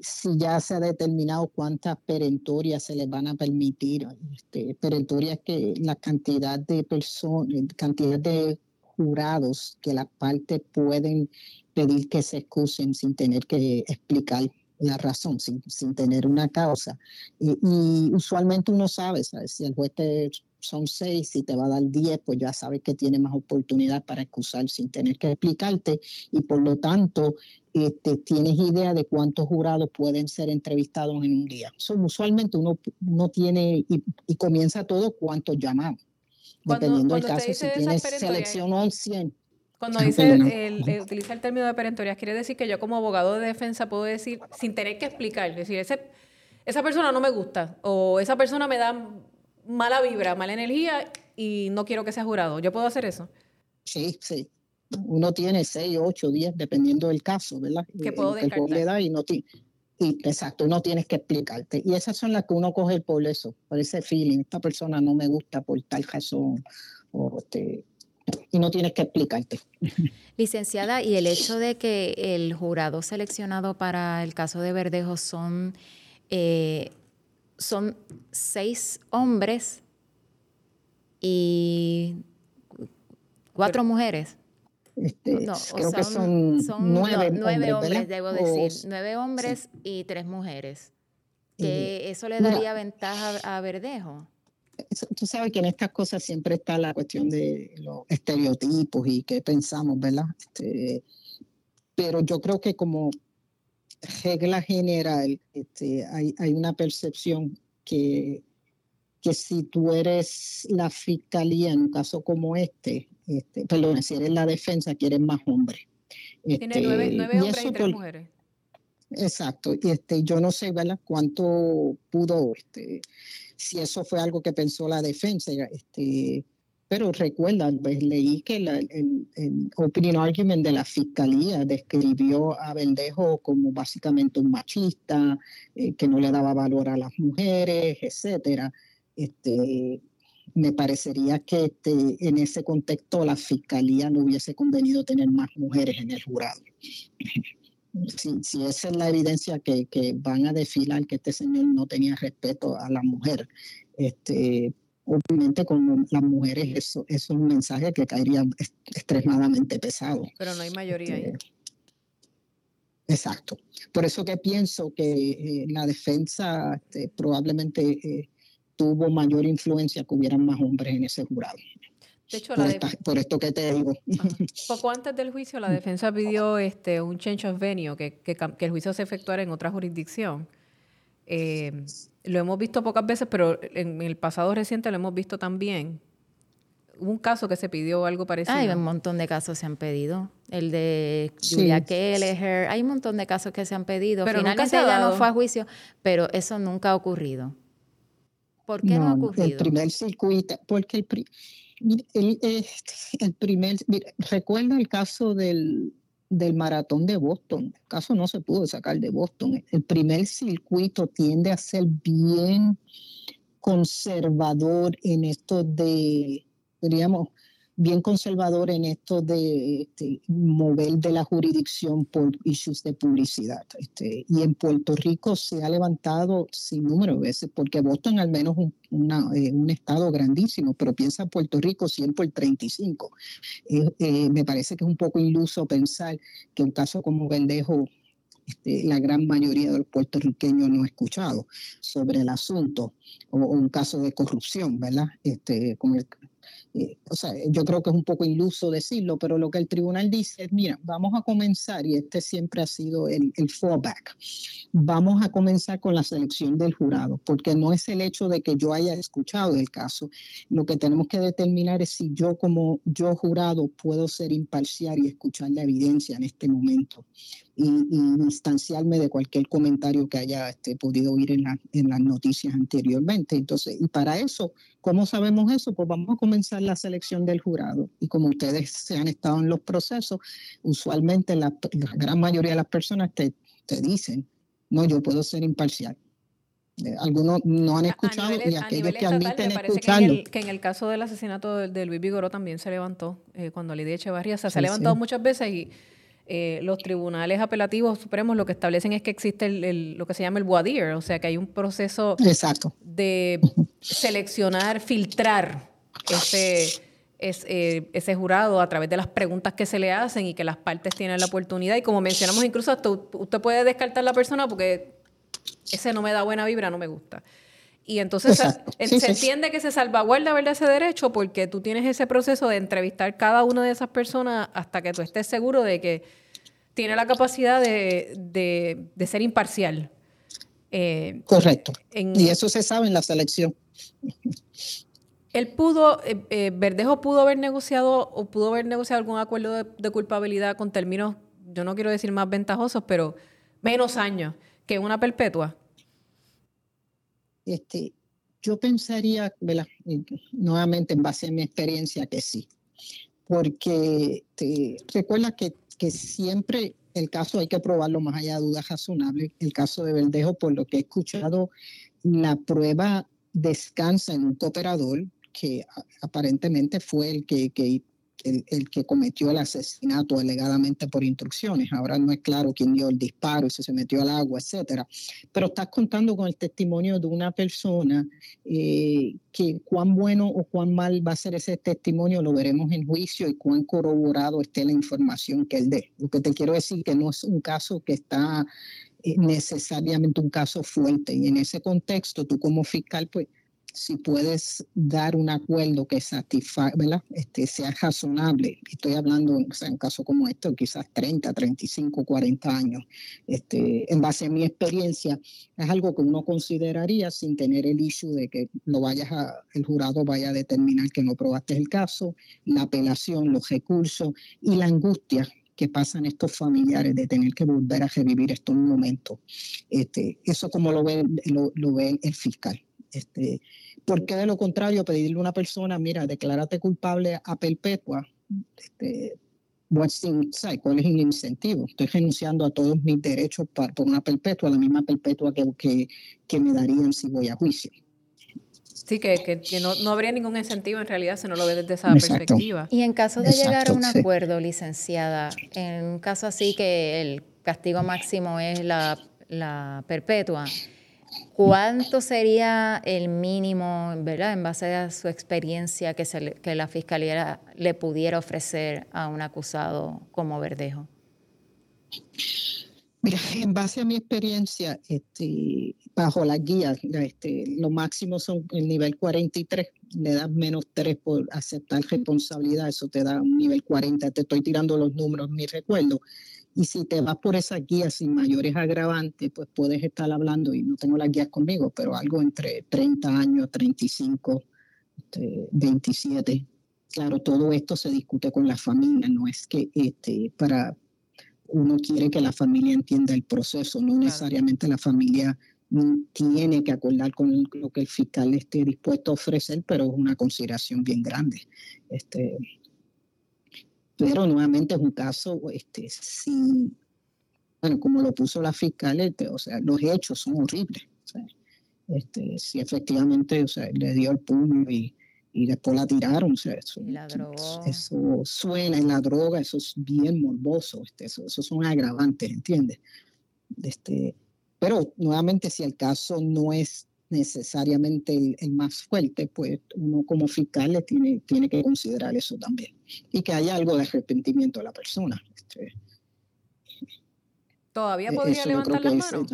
si ya se ha determinado cuántas perentorias se les van a permitir, este, perentorias que la cantidad de personas, cantidad de jurados que las partes pueden pedir que se excusen sin tener que explicar la razón, sin, sin tener una causa. Y, usualmente uno sabe, si el juez te son seis, si te va a dar diez, pues ya sabes que tiene más oportunidad para excusar sin tener que explicarte y por lo tanto este, tienes idea de cuántos jurados pueden ser entrevistados en un día. usualmente uno no tiene y, comienza todo cuántos llamamos. dependiendo del caso, si tienes selección 100. Cuando *laughs* dice el, utiliza el término de perentorias, quiere decir que yo como abogado de defensa puedo decir, sin tener que explicar, decir, ese, esa persona no me gusta o esa persona me da mala vibra, mala energía y no quiero que sea jurado. ¿Yo puedo hacer eso? Sí, sí. Uno tiene seis, ocho, diez, dependiendo del caso, ¿verdad? Que puedo descartar. y no y, exacto, no tienes que explicarte. Y esas son las que uno coge por eso, por ese feeling. Esta persona no me gusta por tal razón. O este, y no tienes que explicarte. Licenciada, y el hecho de que el jurado seleccionado para el caso de Verdejo son eh, son seis hombres y cuatro mujeres. Este, no, creo que son, nueve, hombres, debo decir. Nueve hombres y tres mujeres. Que eso le daría ventaja a Verdejo. Tú sabes que en estas cosas siempre está la cuestión de los estereotipos y qué pensamos, ¿verdad? Este, pero yo creo que como regla general, este, hay, hay, una percepción que, que si tú eres la fiscalía en un caso como este, este perdón, si eres la defensa, quieres más hombres. Tiene este, nueve, nueve hombres y, tres mujeres. Exacto, y este, yo no sé, ¿verdad? Cuánto pudo, este, si eso fue algo que pensó la defensa, este, pero recuerda, pues, leí que el, el, opinion argument de la fiscalía describió a Bendejo como básicamente un machista, eh, que no le daba valor a las mujeres, etcétera. Este, me parecería que este, en ese contexto la fiscalía no hubiese convenido tener más mujeres en el jurado. Si, si esa es la evidencia que, que, van a desfilar que este señor no tenía respeto a la mujer, este, obviamente con las mujeres eso, es un mensaje que caería extremadamente pesado. Pero no hay mayoría ahí. Este, exacto. Por eso que pienso que eh, la defensa este, probablemente eh, tuvo mayor influencia que hubieran más hombres en ese jurado. De hecho, por, esto que te digo. *laughs* Poco antes del juicio, la defensa pidió este, un change of venue, que, que, que el juicio se efectuara en otra jurisdicción. Eh, lo hemos visto pocas veces, pero en el pasado reciente lo hemos visto también. Hubo un caso que se pidió algo parecido. Hay un montón de casos se han pedido. El de Julia Kelleher. Hay un montón de casos que se han pedido. Pero Finalmente ella no fue a juicio, pero eso nunca ha ocurrido. ¿Por qué no, ha ocurrido? El primer circuito, porque el, el, el primer, recuerda el caso del, del maratón de Boston. El caso no se pudo sacar de Boston. El primer circuito tiende a ser bien conservador en esto de, diríamos, bien conservador en esto de este, mover de la jurisdicción por issues de publicidad. Este, y en Puerto Rico se ha levantado sin número de veces, porque Boston al menos un, eh, un estado grandísimo, pero piensa Puerto Rico 100 por 35. Eh, eh, me parece que es un poco iluso pensar que un caso como Verdejo este, la gran mayoría de los puertorriqueños no ha escuchado sobre el asunto, o, un caso de corrupción, ¿verdad? Este, el, o sea, yo creo que es un poco iluso decirlo, pero lo que el tribunal dice es, mira, vamos a comenzar, y este siempre ha sido el, el fallback, vamos a comenzar con la selección del jurado, porque no es el hecho de que yo haya escuchado el caso, lo que tenemos que determinar es si yo como yo jurado puedo ser imparcial y escuchar la evidencia en este momento y, instanciarme de cualquier comentario que haya este, podido oír en, en las noticias anteriormente. Entonces, y para eso, ¿cómo sabemos eso? Pues vamos a comenzar la selección del jurado. Y como ustedes se han estado en los procesos, usualmente la, gran mayoría de las personas te, te dicen, no, yo puedo ser imparcial. Eh, algunos no han escuchado y aquellos que admiten escucharlo. Que en, que en, el, caso del asesinato de, Luis Vigoró también se levantó, eh, cuando Lidia Echevarría, o sea, se ha levantado muchas veces y eh, los tribunales apelativos supremos lo que establecen es que existe el, lo que se llama el dire, o sea, que hay un proceso de seleccionar, filtrar ese, eh, ese jurado a través de las preguntas que se le hacen y que las partes tienen la oportunidad. Y como mencionamos, incluso hasta usted puede descartar la persona porque ese no me da buena vibra, no me gusta. Y entonces se, entiende que se salvaguarda ¿verdad? ese derecho porque tú tienes ese proceso de entrevistar cada una de esas personas hasta que tú estés seguro de que tiene la capacidad de, ser imparcial. Eh, Correcto. y eso se sabe en la selección. Él pudo, eh, eh, Verdejo pudo haber negociado o pudo haber negociado algún acuerdo de, de culpabilidad con términos, yo no quiero decir más ventajosos, pero menos años que una perpetua. Este, yo pensaría, nuevamente en base a mi experiencia, que sí, porque te, recuerda que, que siempre el caso hay que probarlo más allá de dudas razonables. El caso de Verdejo, por lo que he escuchado, la prueba descansa en un cooperador que aparentemente fue el que, que el, que cometió el asesinato alegadamente por instrucciones. Ahora no es claro quién dio el disparo, si se metió al agua, etcétera. Pero estás contando con el testimonio de una persona eh, que cuán bueno o cuán mal va a ser ese testimonio lo veremos en juicio y cuán corroborado esté la información que él dé. Lo que te quiero decir que no es un caso que está eh, necesariamente un caso fuerte y en ese contexto tú como fiscal pues si puedes dar un acuerdo que satisfaga. Este, sea razonable. Estoy hablando, o sea, en caso como este, quizás 30, 35, 40 años. Este, en base a mi experiencia, es algo que uno consideraría sin tener el issue de que lo vayas a, el jurado vaya a determinar que no probaste el caso, la apelación, los recursos y la angustia que pasan estos familiares de tener que volver a revivir estos momentos. Este, eso como lo ve, lo, lo el fiscal. Este, ¿Por qué de lo contrario pedirle a una persona, mira, declárate culpable a perpetua? Este, ¿Cuál es el incentivo? Estoy renunciando a todos mis derechos por una perpetua, la misma perpetua que, que, que me darían si voy a juicio. Sí, que, no, habría ningún incentivo en realidad si no lo ve desde esa perspectiva. Y en caso de llegar a un acuerdo, licenciada, en un caso así que el castigo máximo es la, la perpetua, ¿cuánto sería el mínimo, verdad, en base a su experiencia que, se que la fiscalía le pudiera ofrecer a un acusado como Verdejo? Mira, en base a mi experiencia, este, bajo la guía, este, lo máximo son el nivel 43, le das menos 3 por aceptar responsabilidad, eso te da un nivel 40, te estoy tirando los números, mi recuerdo. Y si te vas por esa guía sin mayores agravantes, pues puedes estar hablando, y no tengo las guías conmigo, pero algo entre 30 años, 35, 27. Este, claro, todo esto se discute con la familia, no es que este, para, uno quiere que la familia entienda el proceso, no necesariamente la familia tiene que acordar con lo que el fiscal esté dispuesto a ofrecer, pero es una consideración bien grande. Este, pero nuevamente es un caso, este, sí, bueno, como lo puso la fiscal, este, o sea, los hechos son horribles. este, si efectivamente o sea, le dio el puño y, y después la tiraron. O sea, eso, eso suena en la droga, eso es bien morboso, este, eso, son agravantes, ¿entiendes? Este, pero nuevamente, si el caso no es necesariamente el, más fuerte, pues uno como fiscal le tiene, tiene que considerar eso también. Y que haya algo de arrepentimiento de la persona. Este, ¿Todavía podría levantar la mano?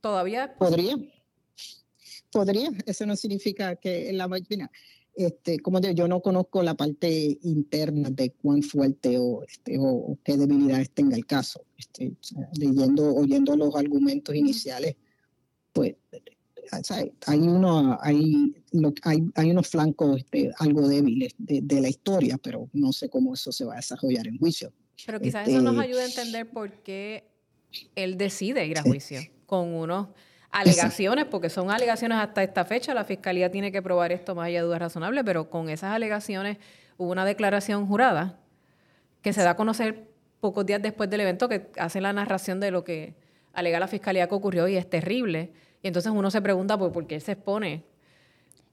¿Todavía? Podría podría, eso no significa que la máquina, este, como digo, yo no conozco la parte interna de cuán fuerte o, este, o, qué debilidades tenga el caso. Este, leyendo, oyendo los argumentos iniciales, pues hay, uno, hay, hay, hay unos flancos este, algo débiles de, la historia, pero no sé cómo eso se va a desarrollar en juicio. Pero quizás eso nos este, ayude a entender por qué él decide ir a juicio con unos alegaciones, porque son alegaciones hasta esta fecha, la fiscalía tiene que probar esto más allá de dudas razonables, pero con esas alegaciones hubo una declaración jurada que se da a conocer pocos días después del evento que hace la narración de lo que alega la fiscalía que ocurrió y es terrible. Y entonces uno se pregunta pues, por qué se expone.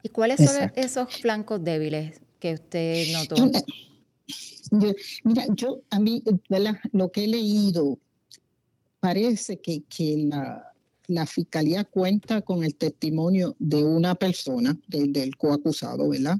¿Y cuáles son esos flancos débiles que usted notó? mira, yo a mí, lo que he leído, parece que, que la, la fiscalía cuenta con el testimonio de una persona, del coacusado, ¿verdad?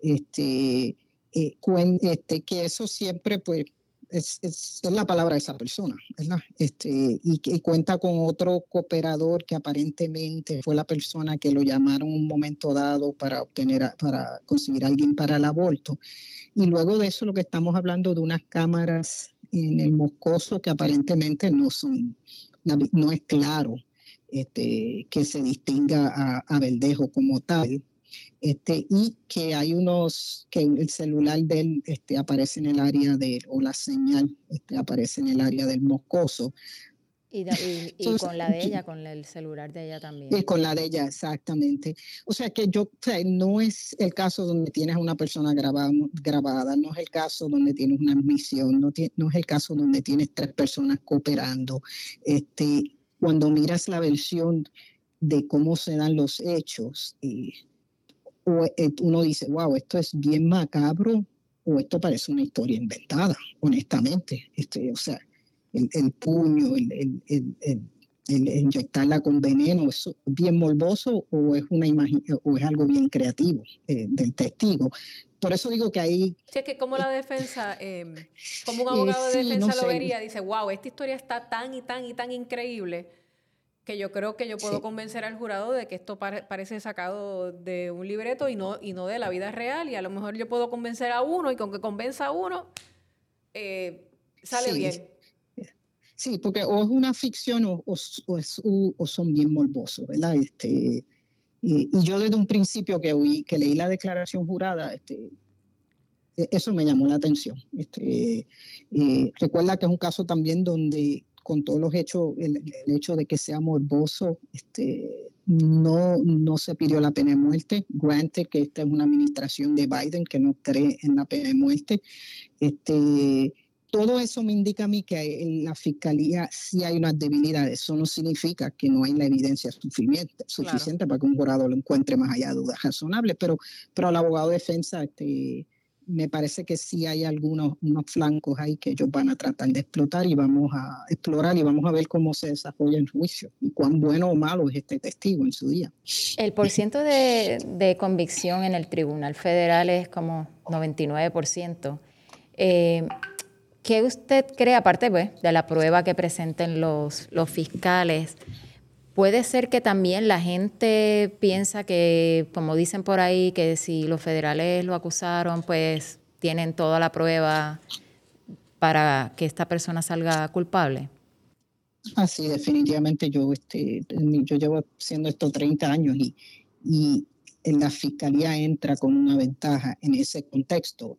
Este, eh, este, que eso siempre, pues, es, la palabra de esa persona, ¿verdad? Este, y, que cuenta con otro cooperador que aparentemente fue la persona que lo llamaron un momento dado para obtener, para conseguir a alguien para el aborto. Y luego de eso lo que estamos hablando de unas cámaras en el Moscoso que aparentemente no son, no es claro este, que se distinga a, a, Verdejo como tal. Este, y que hay unos, que el celular de él este, aparece en el área de, o la señal este, aparece en el área del moscoso. Y, con la de ella, con el celular de ella también. Y con la de ella, exactamente. O sea que yo, o sea, no es el caso donde tienes a una persona grabada, grabada no es el caso donde tienes una admisión, no, no es el caso donde tienes tres personas cooperando. Este, cuando miras la versión de cómo se dan los hechos, eh, uno dice, wow, esto es bien macabro o esto parece una historia inventada, honestamente. Este, o sea, el, puño, el, inyectarla con veneno, ¿es bien morboso o es, una imagen, o es algo bien creativo eh, del testigo? Por eso digo que ahí... Sí, es que como la defensa, em, como un abogado de defensa lo vería, dice, wow, esta historia está tan y tan y tan increíble que yo creo que yo puedo convencer al jurado de que esto parece sacado de un libreto y no, y no de la vida real. Y a lo mejor yo puedo convencer a uno y con que convenza a uno, eh, sale bien. Sí, porque o es una ficción o, o, son bien morbosos, ¿verdad? Este, y, yo desde un principio que, oí, que leí la declaración jurada, este, e, eso me llamó la atención. Este, eh, recuerda que es un caso también donde con todos los hechos, el, hecho de que sea morboso, este, no, no se pidió la pena de muerte. Grante que esta es una administración de Biden que no cree en la pena de muerte. Este, todo eso me indica a mí que en la fiscalía sí hay unas debilidades. Eso no significa que no hay la evidencia suficiente, suficiente para que un jurado lo encuentre más allá de dudas razonables, pero, pero el abogado de defensa este, me parece que sí hay algunos unos flancos ahí que ellos van a tratar de explotar y vamos a explorar y vamos a ver cómo se desarrolla el juicio y cuán bueno o malo es este testigo en su día. El porciento de, de convicción en el Tribunal Federal es como 99%. Eh, ¿Qué usted cree, aparte pues, de la prueba que presenten los, los fiscales? Puede ser que también la gente piensa que, como dicen por ahí, que si los federales lo acusaron, pues tienen toda la prueba para que esta persona salga culpable. Así, definitivamente yo, este, yo llevo haciendo esto 30 años y, y la fiscalía entra con una ventaja en ese contexto.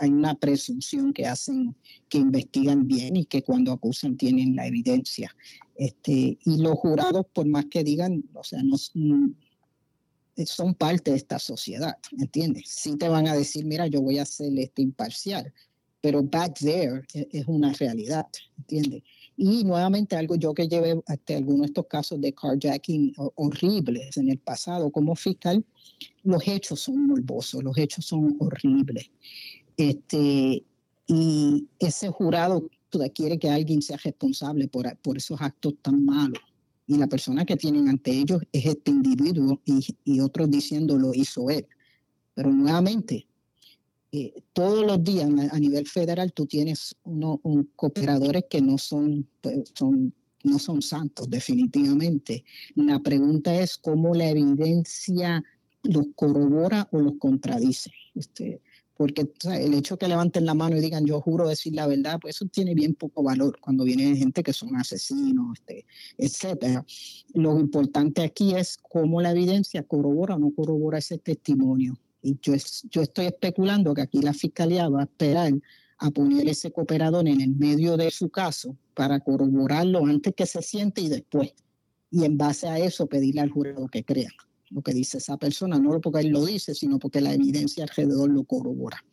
hay una presunción que hacen, que investigan bien y que cuando acusan tienen la evidencia. Este, y los jurados, por más que digan, o sea, no son parte de esta sociedad, ¿entiendes? Sí te van a decir, mira, yo voy a ser este imparcial, pero back there es, es una realidad, ¿entiendes? Y nuevamente algo yo que llevé hasta algunos de estos casos de carjacking horribles en el pasado como fiscal, los hechos son morbosos, los hechos son horribles. Este, y ese jurado quiere que alguien sea responsable por, por esos actos tan malos. Y la persona que tienen ante ellos es este individuo y, y otros diciendo lo hizo él. Pero nuevamente, eh, todos los días a nivel federal tú tienes unos cooperadores que no son, pues, son, no son santos, definitivamente. La pregunta es cómo la evidencia los corrobora o los contradice. Este, porque el hecho que levanten la mano y digan yo juro decir la verdad, pues eso tiene bien poco valor cuando viene gente que son asesinos, este, etcétera. Lo importante aquí es cómo la evidencia corrobora o no corrobora ese testimonio. Y yo, yo estoy especulando que aquí la fiscalía va a esperar a poner ese cooperador en el medio de su caso para corroborarlo antes que se siente y después. Y en base a eso pedirle al jurado que crea lo que dice esa persona, no porque él lo dice, sino porque la evidencia alrededor lo corrobora.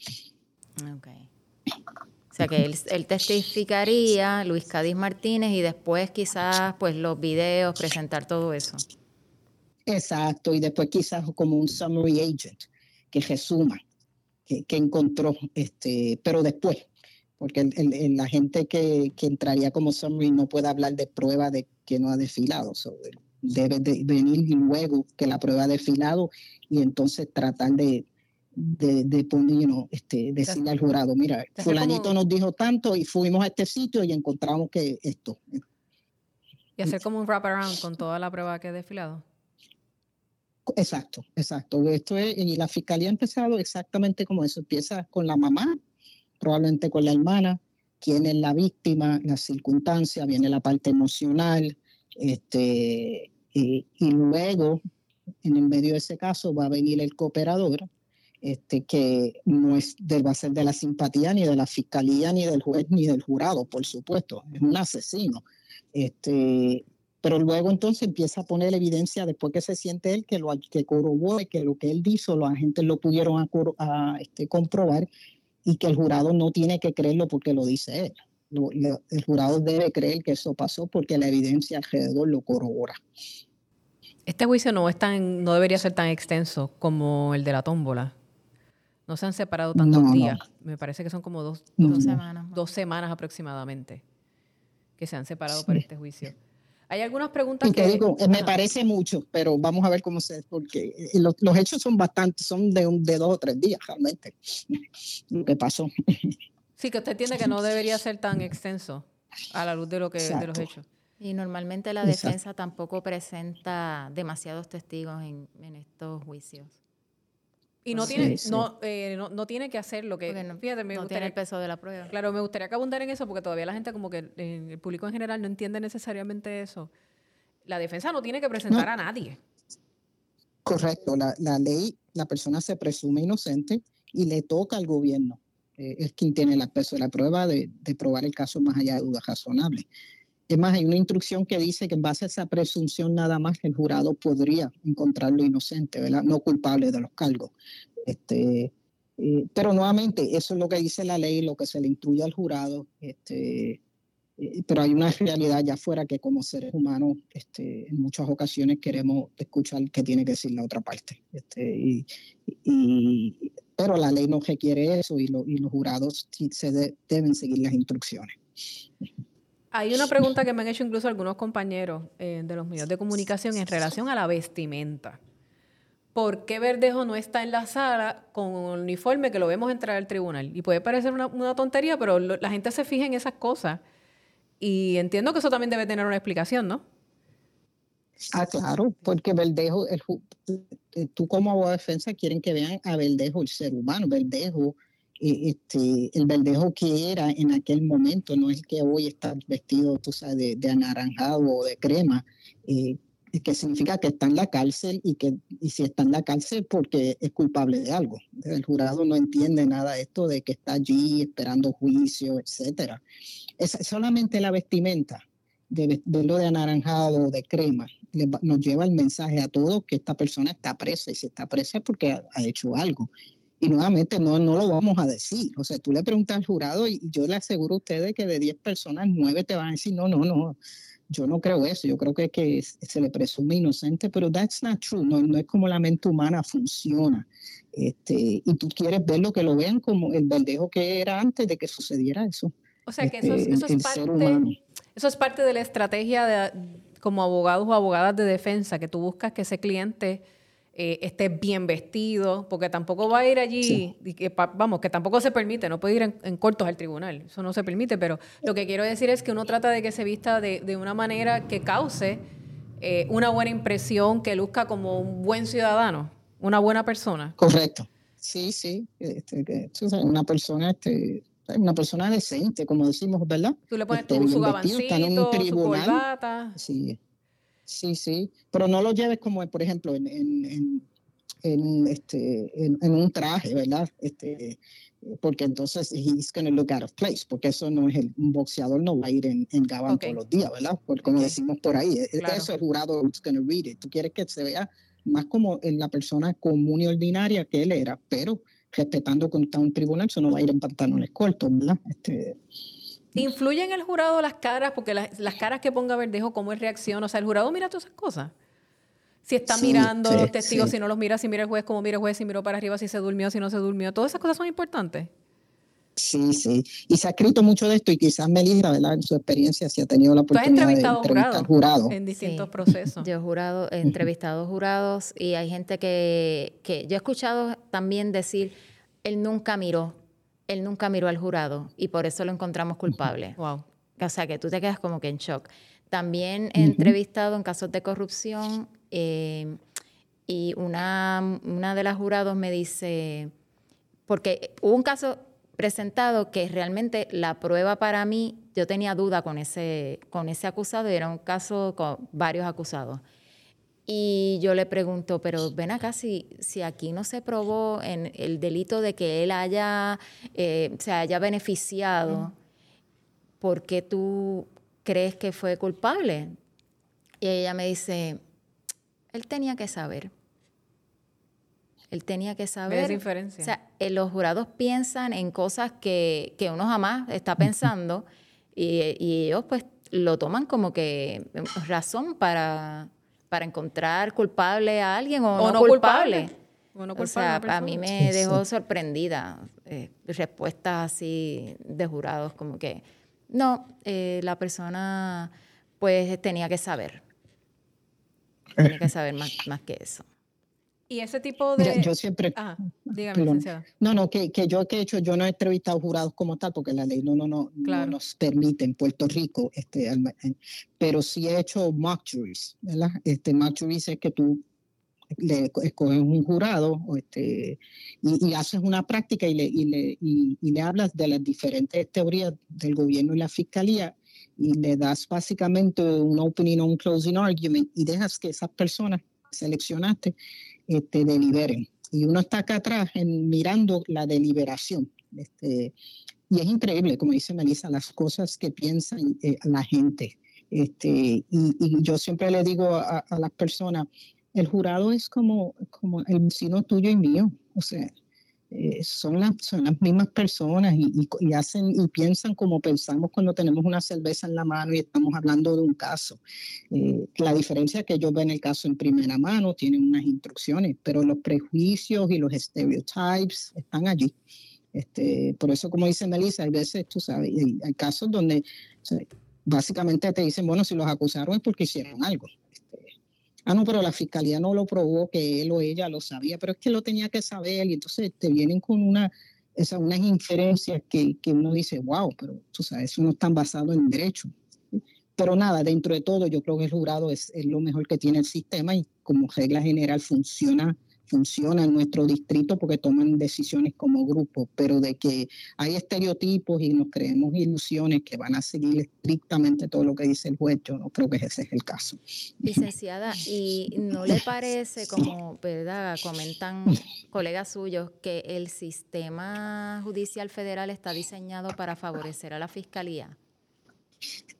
Ok. O sea que él, él, testificaría, Luis Cádiz Martínez, y después quizás pues los videos, presentar todo eso. Exacto, y después quizás como un summary agent que resuma, que, encontró, este, pero después, porque la gente que, entraría como summary no puede hablar de prueba de que no ha desfilado, debe de venir luego que la prueba ha desfilado y entonces tratar de, de, poner, este, decirle al jurado, mira, fulanito nos dijo tanto y fuimos a este sitio y encontramos que esto. Y hacer como un wraparound con toda la prueba que ha desfilado. Exacto, exacto. Esto es, y la fiscalía ha empezado exactamente como eso. Empieza con la mamá, probablemente con la hermana, quién es la víctima, las circunstancias, viene la parte emocional, este, y, luego, en el medio de ese caso, va a venir el cooperador, este, que no es va a ser de la simpatía ni de la fiscalía, ni del juez, ni del jurado, por supuesto. Es un asesino. Este, pero luego entonces empieza a poner evidencia después que se siente él que lo que corrobore que lo que él dijo los agentes lo pudieron a, este, comprobar y que el jurado no tiene que creerlo porque lo dice él. el jurado debe creer que eso pasó porque la evidencia alrededor lo corrobora. Este juicio no es tan, no debería ser tan extenso como el de la tómbola. No se han separado tantos días. Me parece que son como dos, semanas, dos semanas aproximadamente que se han separado para este juicio. Hay algunas preguntas que... Digo, eh, me parece mucho, pero vamos a ver cómo se... Porque eh, los, los hechos son bastante, son de, un, de dos o tres días realmente, *laughs* lo que pasó. Sí, que usted entiende que no debería ser tan extenso a la luz de, lo que, de los hechos. Y normalmente la defensa tampoco presenta demasiados testigos en, en estos juicios. Y no, tiene, No, eh, no, no, tiene que hacer lo que... fíjate, me no tiene el peso de la prueba. Claro, me gustaría que abundar en eso porque todavía la gente como que el público en general no entiende necesariamente eso. La defensa no tiene que presentar a nadie. Correcto, la, la, ley, la persona se presume inocente y le toca al gobierno. Eh, es quien tiene el peso de la prueba de, de probar el caso más allá de dudas razonables. Es más, hay una instrucción que dice que en base a esa presunción nada más el jurado podría encontrarlo inocente, ¿verdad? No culpable de los cargos. Este, Eh, pero nuevamente, eso es lo que dice la ley, lo que se le instruye al jurado. Este, eh, pero hay una realidad allá afuera que como seres humanos este, en muchas ocasiones queremos escuchar qué tiene que decir la otra parte. Este, y, pero la ley no requiere eso y, y los jurados se deben seguir las instrucciones. Hay una pregunta que me han hecho incluso algunos compañeros eh, de los medios de comunicación en relación a la vestimenta. ¿Por qué Verdejo no está en la sala con un uniforme que lo vemos entrar al tribunal? Y puede parecer una, tontería, pero la gente se fija en esas cosas. Y entiendo que eso también debe tener una explicación, ¿no? Ah, claro, porque Verdejo, eh, tú como abogado de defensa quieren que vean a Verdejo el ser humano. Verdejo este, el verdejo que era en aquel momento, no es que hoy está vestido, tú sabes, de, anaranjado o de crema, eh, que significa que está en la cárcel y que y si está en la cárcel porque es culpable de algo. El jurado no entiende nada de esto de que está allí esperando juicio, etcétera. Es solamente la vestimenta de verlo de anaranjado o de crema nos lleva el mensaje a todos que esta persona está presa y si está presa es porque ha hecho algo. Y nuevamente no, no lo vamos a decir. O sea, tú le preguntas al jurado y yo le aseguro a ustedes que de 10 personas, 9 te van a decir, no, no, no, yo no creo eso. Yo creo que, que se le presume inocente, pero that's not true. No, no es como la mente humana funciona. Este, y tú quieres ver lo que lo vean como el verdejo que era antes de que sucediera eso. O sea, que eso, es, este, parte, eso es parte de la estrategia de, como abogados o abogadas de defensa, que tú buscas que ese cliente eh, esté bien vestido, porque tampoco va a ir allí, y que, vamos, que tampoco se permite, no puede ir en, cortos al tribunal, eso no se permite, pero lo que quiero decir es que uno trata de que se vista de, de una manera que cause eh, una buena impresión, que luzca como un buen ciudadano, una buena persona. Correcto. Sí, sí, este, que, una persona, este, una persona decente, como decimos, ¿verdad? Tú le pones este, tu, su gabancito, su corbata. Sí, Sí, sí, pero no lo lleves como, por ejemplo, en, en, en, este, en, un traje, ¿verdad? Este, porque entonces he's going to look out of place, porque eso no es el, un boxeador no va a ir en, en gabán todos los días, ¿verdad? Porque como decimos por ahí, e, eso el jurado is going to read it. Tú quieres que se vea más como en la persona común y ordinaria que él era, pero respetando que está en un tribunal, eso no va a ir en pantalones cortos, ¿verdad? Este, ¿Influye en el jurado las caras? Porque las, caras que ponga Verdejo, ¿cómo es reacción? O sea, el jurado mira todas esas cosas. Si está mirando los testigos, si no los mira, si mira el juez, cómo mira el juez, si miró para arriba, si se durmió, si no se durmió. Todas esas cosas son importantes. Sí, sí. Y se ha escrito mucho de esto y quizás Melissa, ¿verdad? En su experiencia, si ha tenido la oportunidad de entrevistar jurados. En distintos procesos. Yo he jurado, he entrevistado jurados y hay gente que, que yo he escuchado también decir, él nunca miró él nunca miró al jurado y por eso lo encontramos culpable. Wow. O sea, que tú te quedas como que en shock. También he entrevistado en casos de corrupción eh, y una, una de las jurados me dice, porque hubo un caso presentado que realmente la prueba para mí, yo tenía duda con ese, con ese acusado y era un caso con varios acusados. Y yo le pregunto, pero ven acá, si, si aquí no se probó en el delito de que él haya, eh, se haya beneficiado, ¿por qué tú crees que fue culpable? Y ella me dice, él tenía que saber. Él tenía que saber. diferencia? O sea, eh, los jurados piensan en cosas que, que uno jamás está pensando *laughs* y, y ellos pues lo toman como que razón para para encontrar culpable a alguien o, no, culpable. O, sea, a mí me dejó sorprendida eh, respuestas así de jurados, como que no, eh, la persona pues tenía que saber. Tenía que saber más, más que eso. Y ese tipo de... yo siempre... Ah, dígame, No, no, que, que, yo que he hecho, yo no he entrevistado jurados como tal, porque la ley no, no, no, no nos permite en Puerto Rico, este, pero sí he hecho mock juries, ¿verdad? Este, mock juries es que tú le escoges un jurado este, y, haces una práctica y le, y, le, y, le hablas de las diferentes teorías del gobierno y la fiscalía y le das básicamente un opening o un closing argument y dejas que esas personas seleccionaste este, deliberen. Y uno está acá atrás en, mirando la deliberación. Este, y es increíble, como dice Melissa, las cosas que piensan eh, la gente. Este, y, yo siempre le digo a, las personas, el jurado es como, como el vecino tuyo y mío. O sea, eh, son, las, son las mismas personas y, y, hacen y piensan como pensamos cuando tenemos una cerveza en la mano y estamos hablando de un caso. Eh, la diferencia es que ellos ven el caso en primera mano, tienen unas instrucciones, pero los prejuicios y los stereotypes están allí. Este, por eso, como dice Melissa, hay veces, tú sabes, hay, casos donde básicamente te dicen, bueno, si los acusaron es porque hicieron algo. Ah, no, pero la fiscalía no lo probó, que él o ella lo sabía, pero es que lo tenía que saber y entonces te vienen con una, esa, unas inferencias que, que uno dice, wow, pero tú sabes, eso no está basado en derecho. Pero nada, dentro de todo, yo creo que el jurado es, es lo mejor que tiene el sistema y como regla general funciona funciona en nuestro distrito porque toman decisiones como grupo, pero de que hay estereotipos y nos creemos ilusiones que van a seguir estrictamente todo lo que dice el juez, yo no creo que ese es el caso. Licenciada, ¿y no le parece, como verdad comentan colegas suyos, que el sistema judicial federal está diseñado para favorecer a la fiscalía?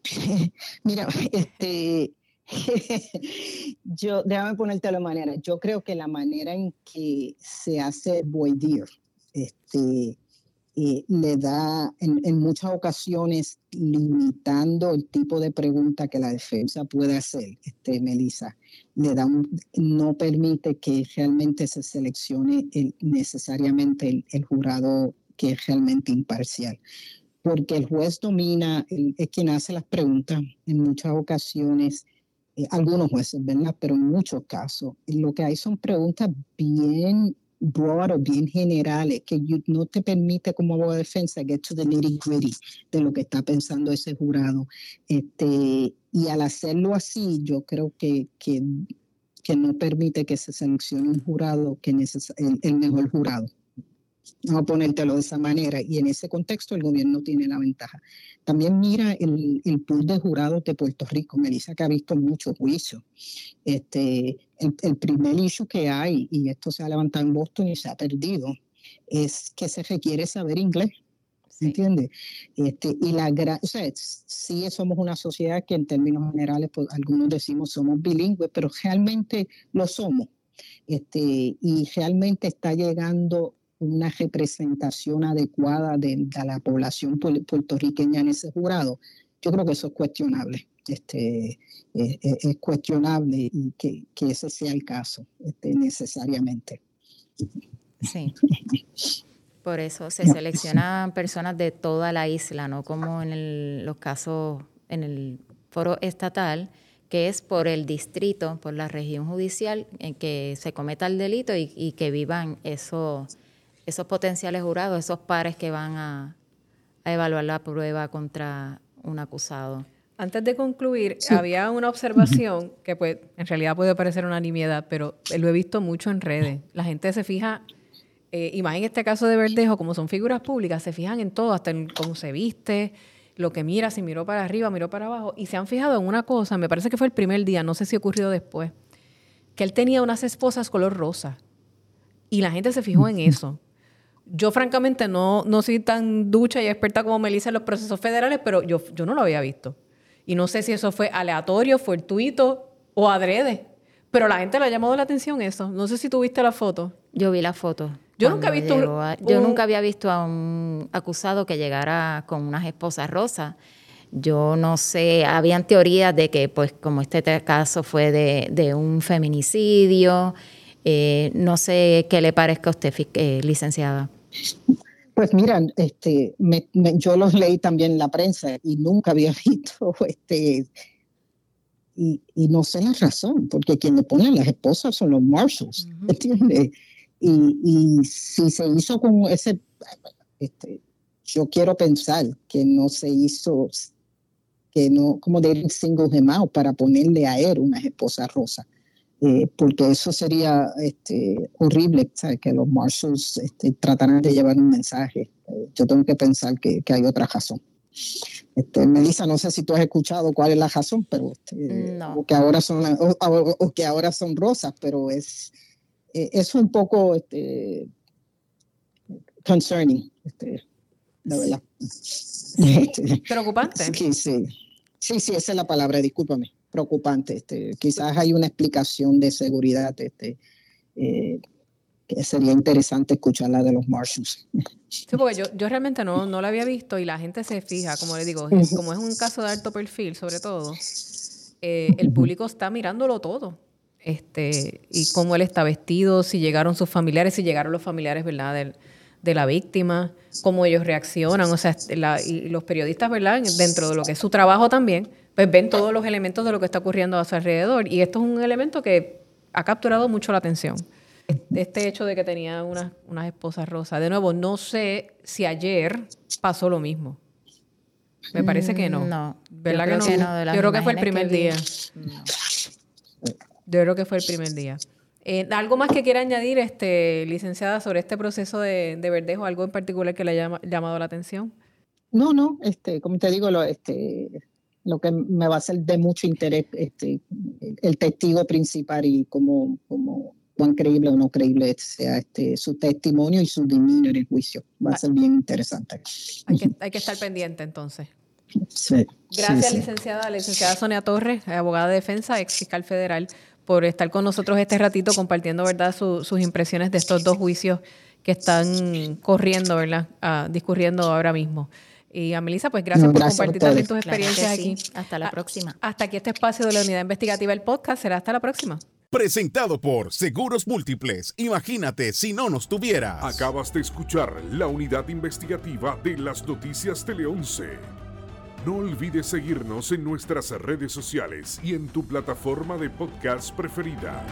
*laughs* Mira, este *laughs* yo, déjame ponerte la manera. Yo creo que la manera en que se hace voir este, eh, le da en, muchas ocasiones limitando el tipo de pregunta que la defensa puede hacer, este, Melissa, le da no permite que realmente se seleccione necesariamente el, jurado que es realmente imparcial porque el juez domina, es quien hace las preguntas en muchas ocasiones eh, algunos jueces, ¿verdad? Pero en muchos casos, lo que hay son preguntas bien broad o bien generales que no te permite como abogado de defensa get to the nitty gritty de lo que está pensando ese jurado. Este, y al hacerlo así, yo creo que, que, que no permite que se seleccione un jurado que el mejor jurado. Vamos a ponértelo de esa manera. Y en ese contexto el gobierno tiene la ventaja. También mira el, el pool de jurados de Puerto Rico. Melissa que ha visto muchos juicios. Este, el, primer issue que hay, y esto se ha levantado en Boston y se ha perdido, es que se requiere saber inglés. ¿Se entiende? Este, y la o sea, sí somos una sociedad que en términos generales, pues, algunos decimos somos bilingües, pero realmente lo somos. Este, y realmente está llegando una representación adecuada de, la población puertorriqueña en ese jurado, yo creo que eso es cuestionable. Este, eh, eh, es, cuestionable y que, ese sea el caso este, necesariamente. Sí. *laughs* Por eso se seleccionan personas de toda la isla, no como en los casos en el foro estatal, que es por el distrito, por la región judicial en que se cometa el delito y, y que vivan esos esos potenciales jurados, esos pares que van a, evaluar la prueba contra un acusado. Antes de concluir, había una observación que pues, en realidad puede parecer una nimiedad, pero lo he visto mucho en redes. La gente se fija, eh, y más en este caso de Verdejo, como son figuras públicas, se fijan en todo, hasta en cómo se viste, lo que mira, si miró para arriba, miró para abajo, y se han fijado en una cosa, me parece que fue el primer día, no sé si ocurrió después, que él tenía unas esposas color rosa. Y la gente se fijó en eso. Yo francamente no, no soy tan ducha y experta como Melissa en los procesos federales, pero yo, yo no lo había visto. Y no sé si eso fue aleatorio, fortuito o adrede. Pero la gente le ha llamado la atención eso. No sé si tuviste la foto. Yo vi la foto. Yo nunca he visto Yo nunca había visto a un acusado que llegara con unas esposas rosas. Yo no sé, habían teorías de que, pues, como este caso fue de, de un feminicidio, eh, no sé qué le parezca a usted, eh, licenciada. Pues mira, este, yo los leí también en la prensa y nunca había *laughs* visto, este, y, no sé la razón, porque quien le ponen las esposas son los marshals, ¿entiendes? Y, si se hizo con ese, este, yo quiero pensar que no se hizo, que no, como de single gemado para ponerle a él una esposa rosa. Eh, porque eso sería este, horrible, que los marshals este, trataran de llevar un mensaje. Eh, yo tengo que pensar que, que, hay otra razón. Este, Melissa, no sé si tú has escuchado cuál es la razón, pero este, o que ahora son o, que ahora son rosas, pero es eh, es un poco este, concerning, este, la verdad. *laughs* Preocupante. Sí, sí, sí, sí, esa es la palabra. Discúlpame preocupante. Este, quizás hay una explicación de seguridad. Este, eh, sería interesante escuchar la de los Marshalls. Sí, porque yo, yo realmente no, no la había visto y la gente se fija, como le digo, como es un caso de alto perfil, sobre todo, eh, el público está mirándolo todo. Este, y cómo él está vestido, si llegaron sus familiares, si llegaron los familiares, ¿verdad? de la víctima, cómo ellos reaccionan, o sea, y los periodistas, ¿verdad? Dentro de lo que es su trabajo también, pues ven todos los elementos de lo que está ocurriendo a su alrededor. Y esto es un elemento que ha capturado mucho la atención. Este hecho de que tenía unas, unas esposas rosas. De nuevo, no sé si ayer pasó lo mismo. Me parece que no. No. ¿Verdad que no? Yo creo que fue el primer día. Yo creo que fue el primer día. Eh, ¿Algo más que quiera añadir, este, licenciada, sobre este proceso de, de verdejo? ¿Algo en particular que le haya llamado la atención? No, no, este, como te digo, lo, este, lo que me va a ser de mucho interés este, el testigo principal y cómo, cómo cuán creíble o no creíble sea este, su testimonio y su dominio en el juicio. Va a ser bien interesante. Hay que, hay que estar pendiente entonces. Sí, Gracias, licenciada, licenciada Sonia Torres, abogada de defensa, ex fiscal federal por estar con nosotros este ratito compartiendo, ¿verdad?, sus impresiones de estos dos juicios que están corriendo, ¿verdad?, ah, discurriendo ahora mismo. Y a Melissa, pues gracias, por compartir también tus experiencias aquí. Hasta la próxima. Hasta aquí este espacio de la Unidad Investigativa, el podcast. Será hasta la próxima. Presentado por Seguros Múltiples. Imagínate si no nos tuvieras. Acabas de escuchar la Unidad Investigativa de las Noticias Tele 11. No olvides seguirnos en nuestras redes sociales y en tu plataforma de podcast preferida.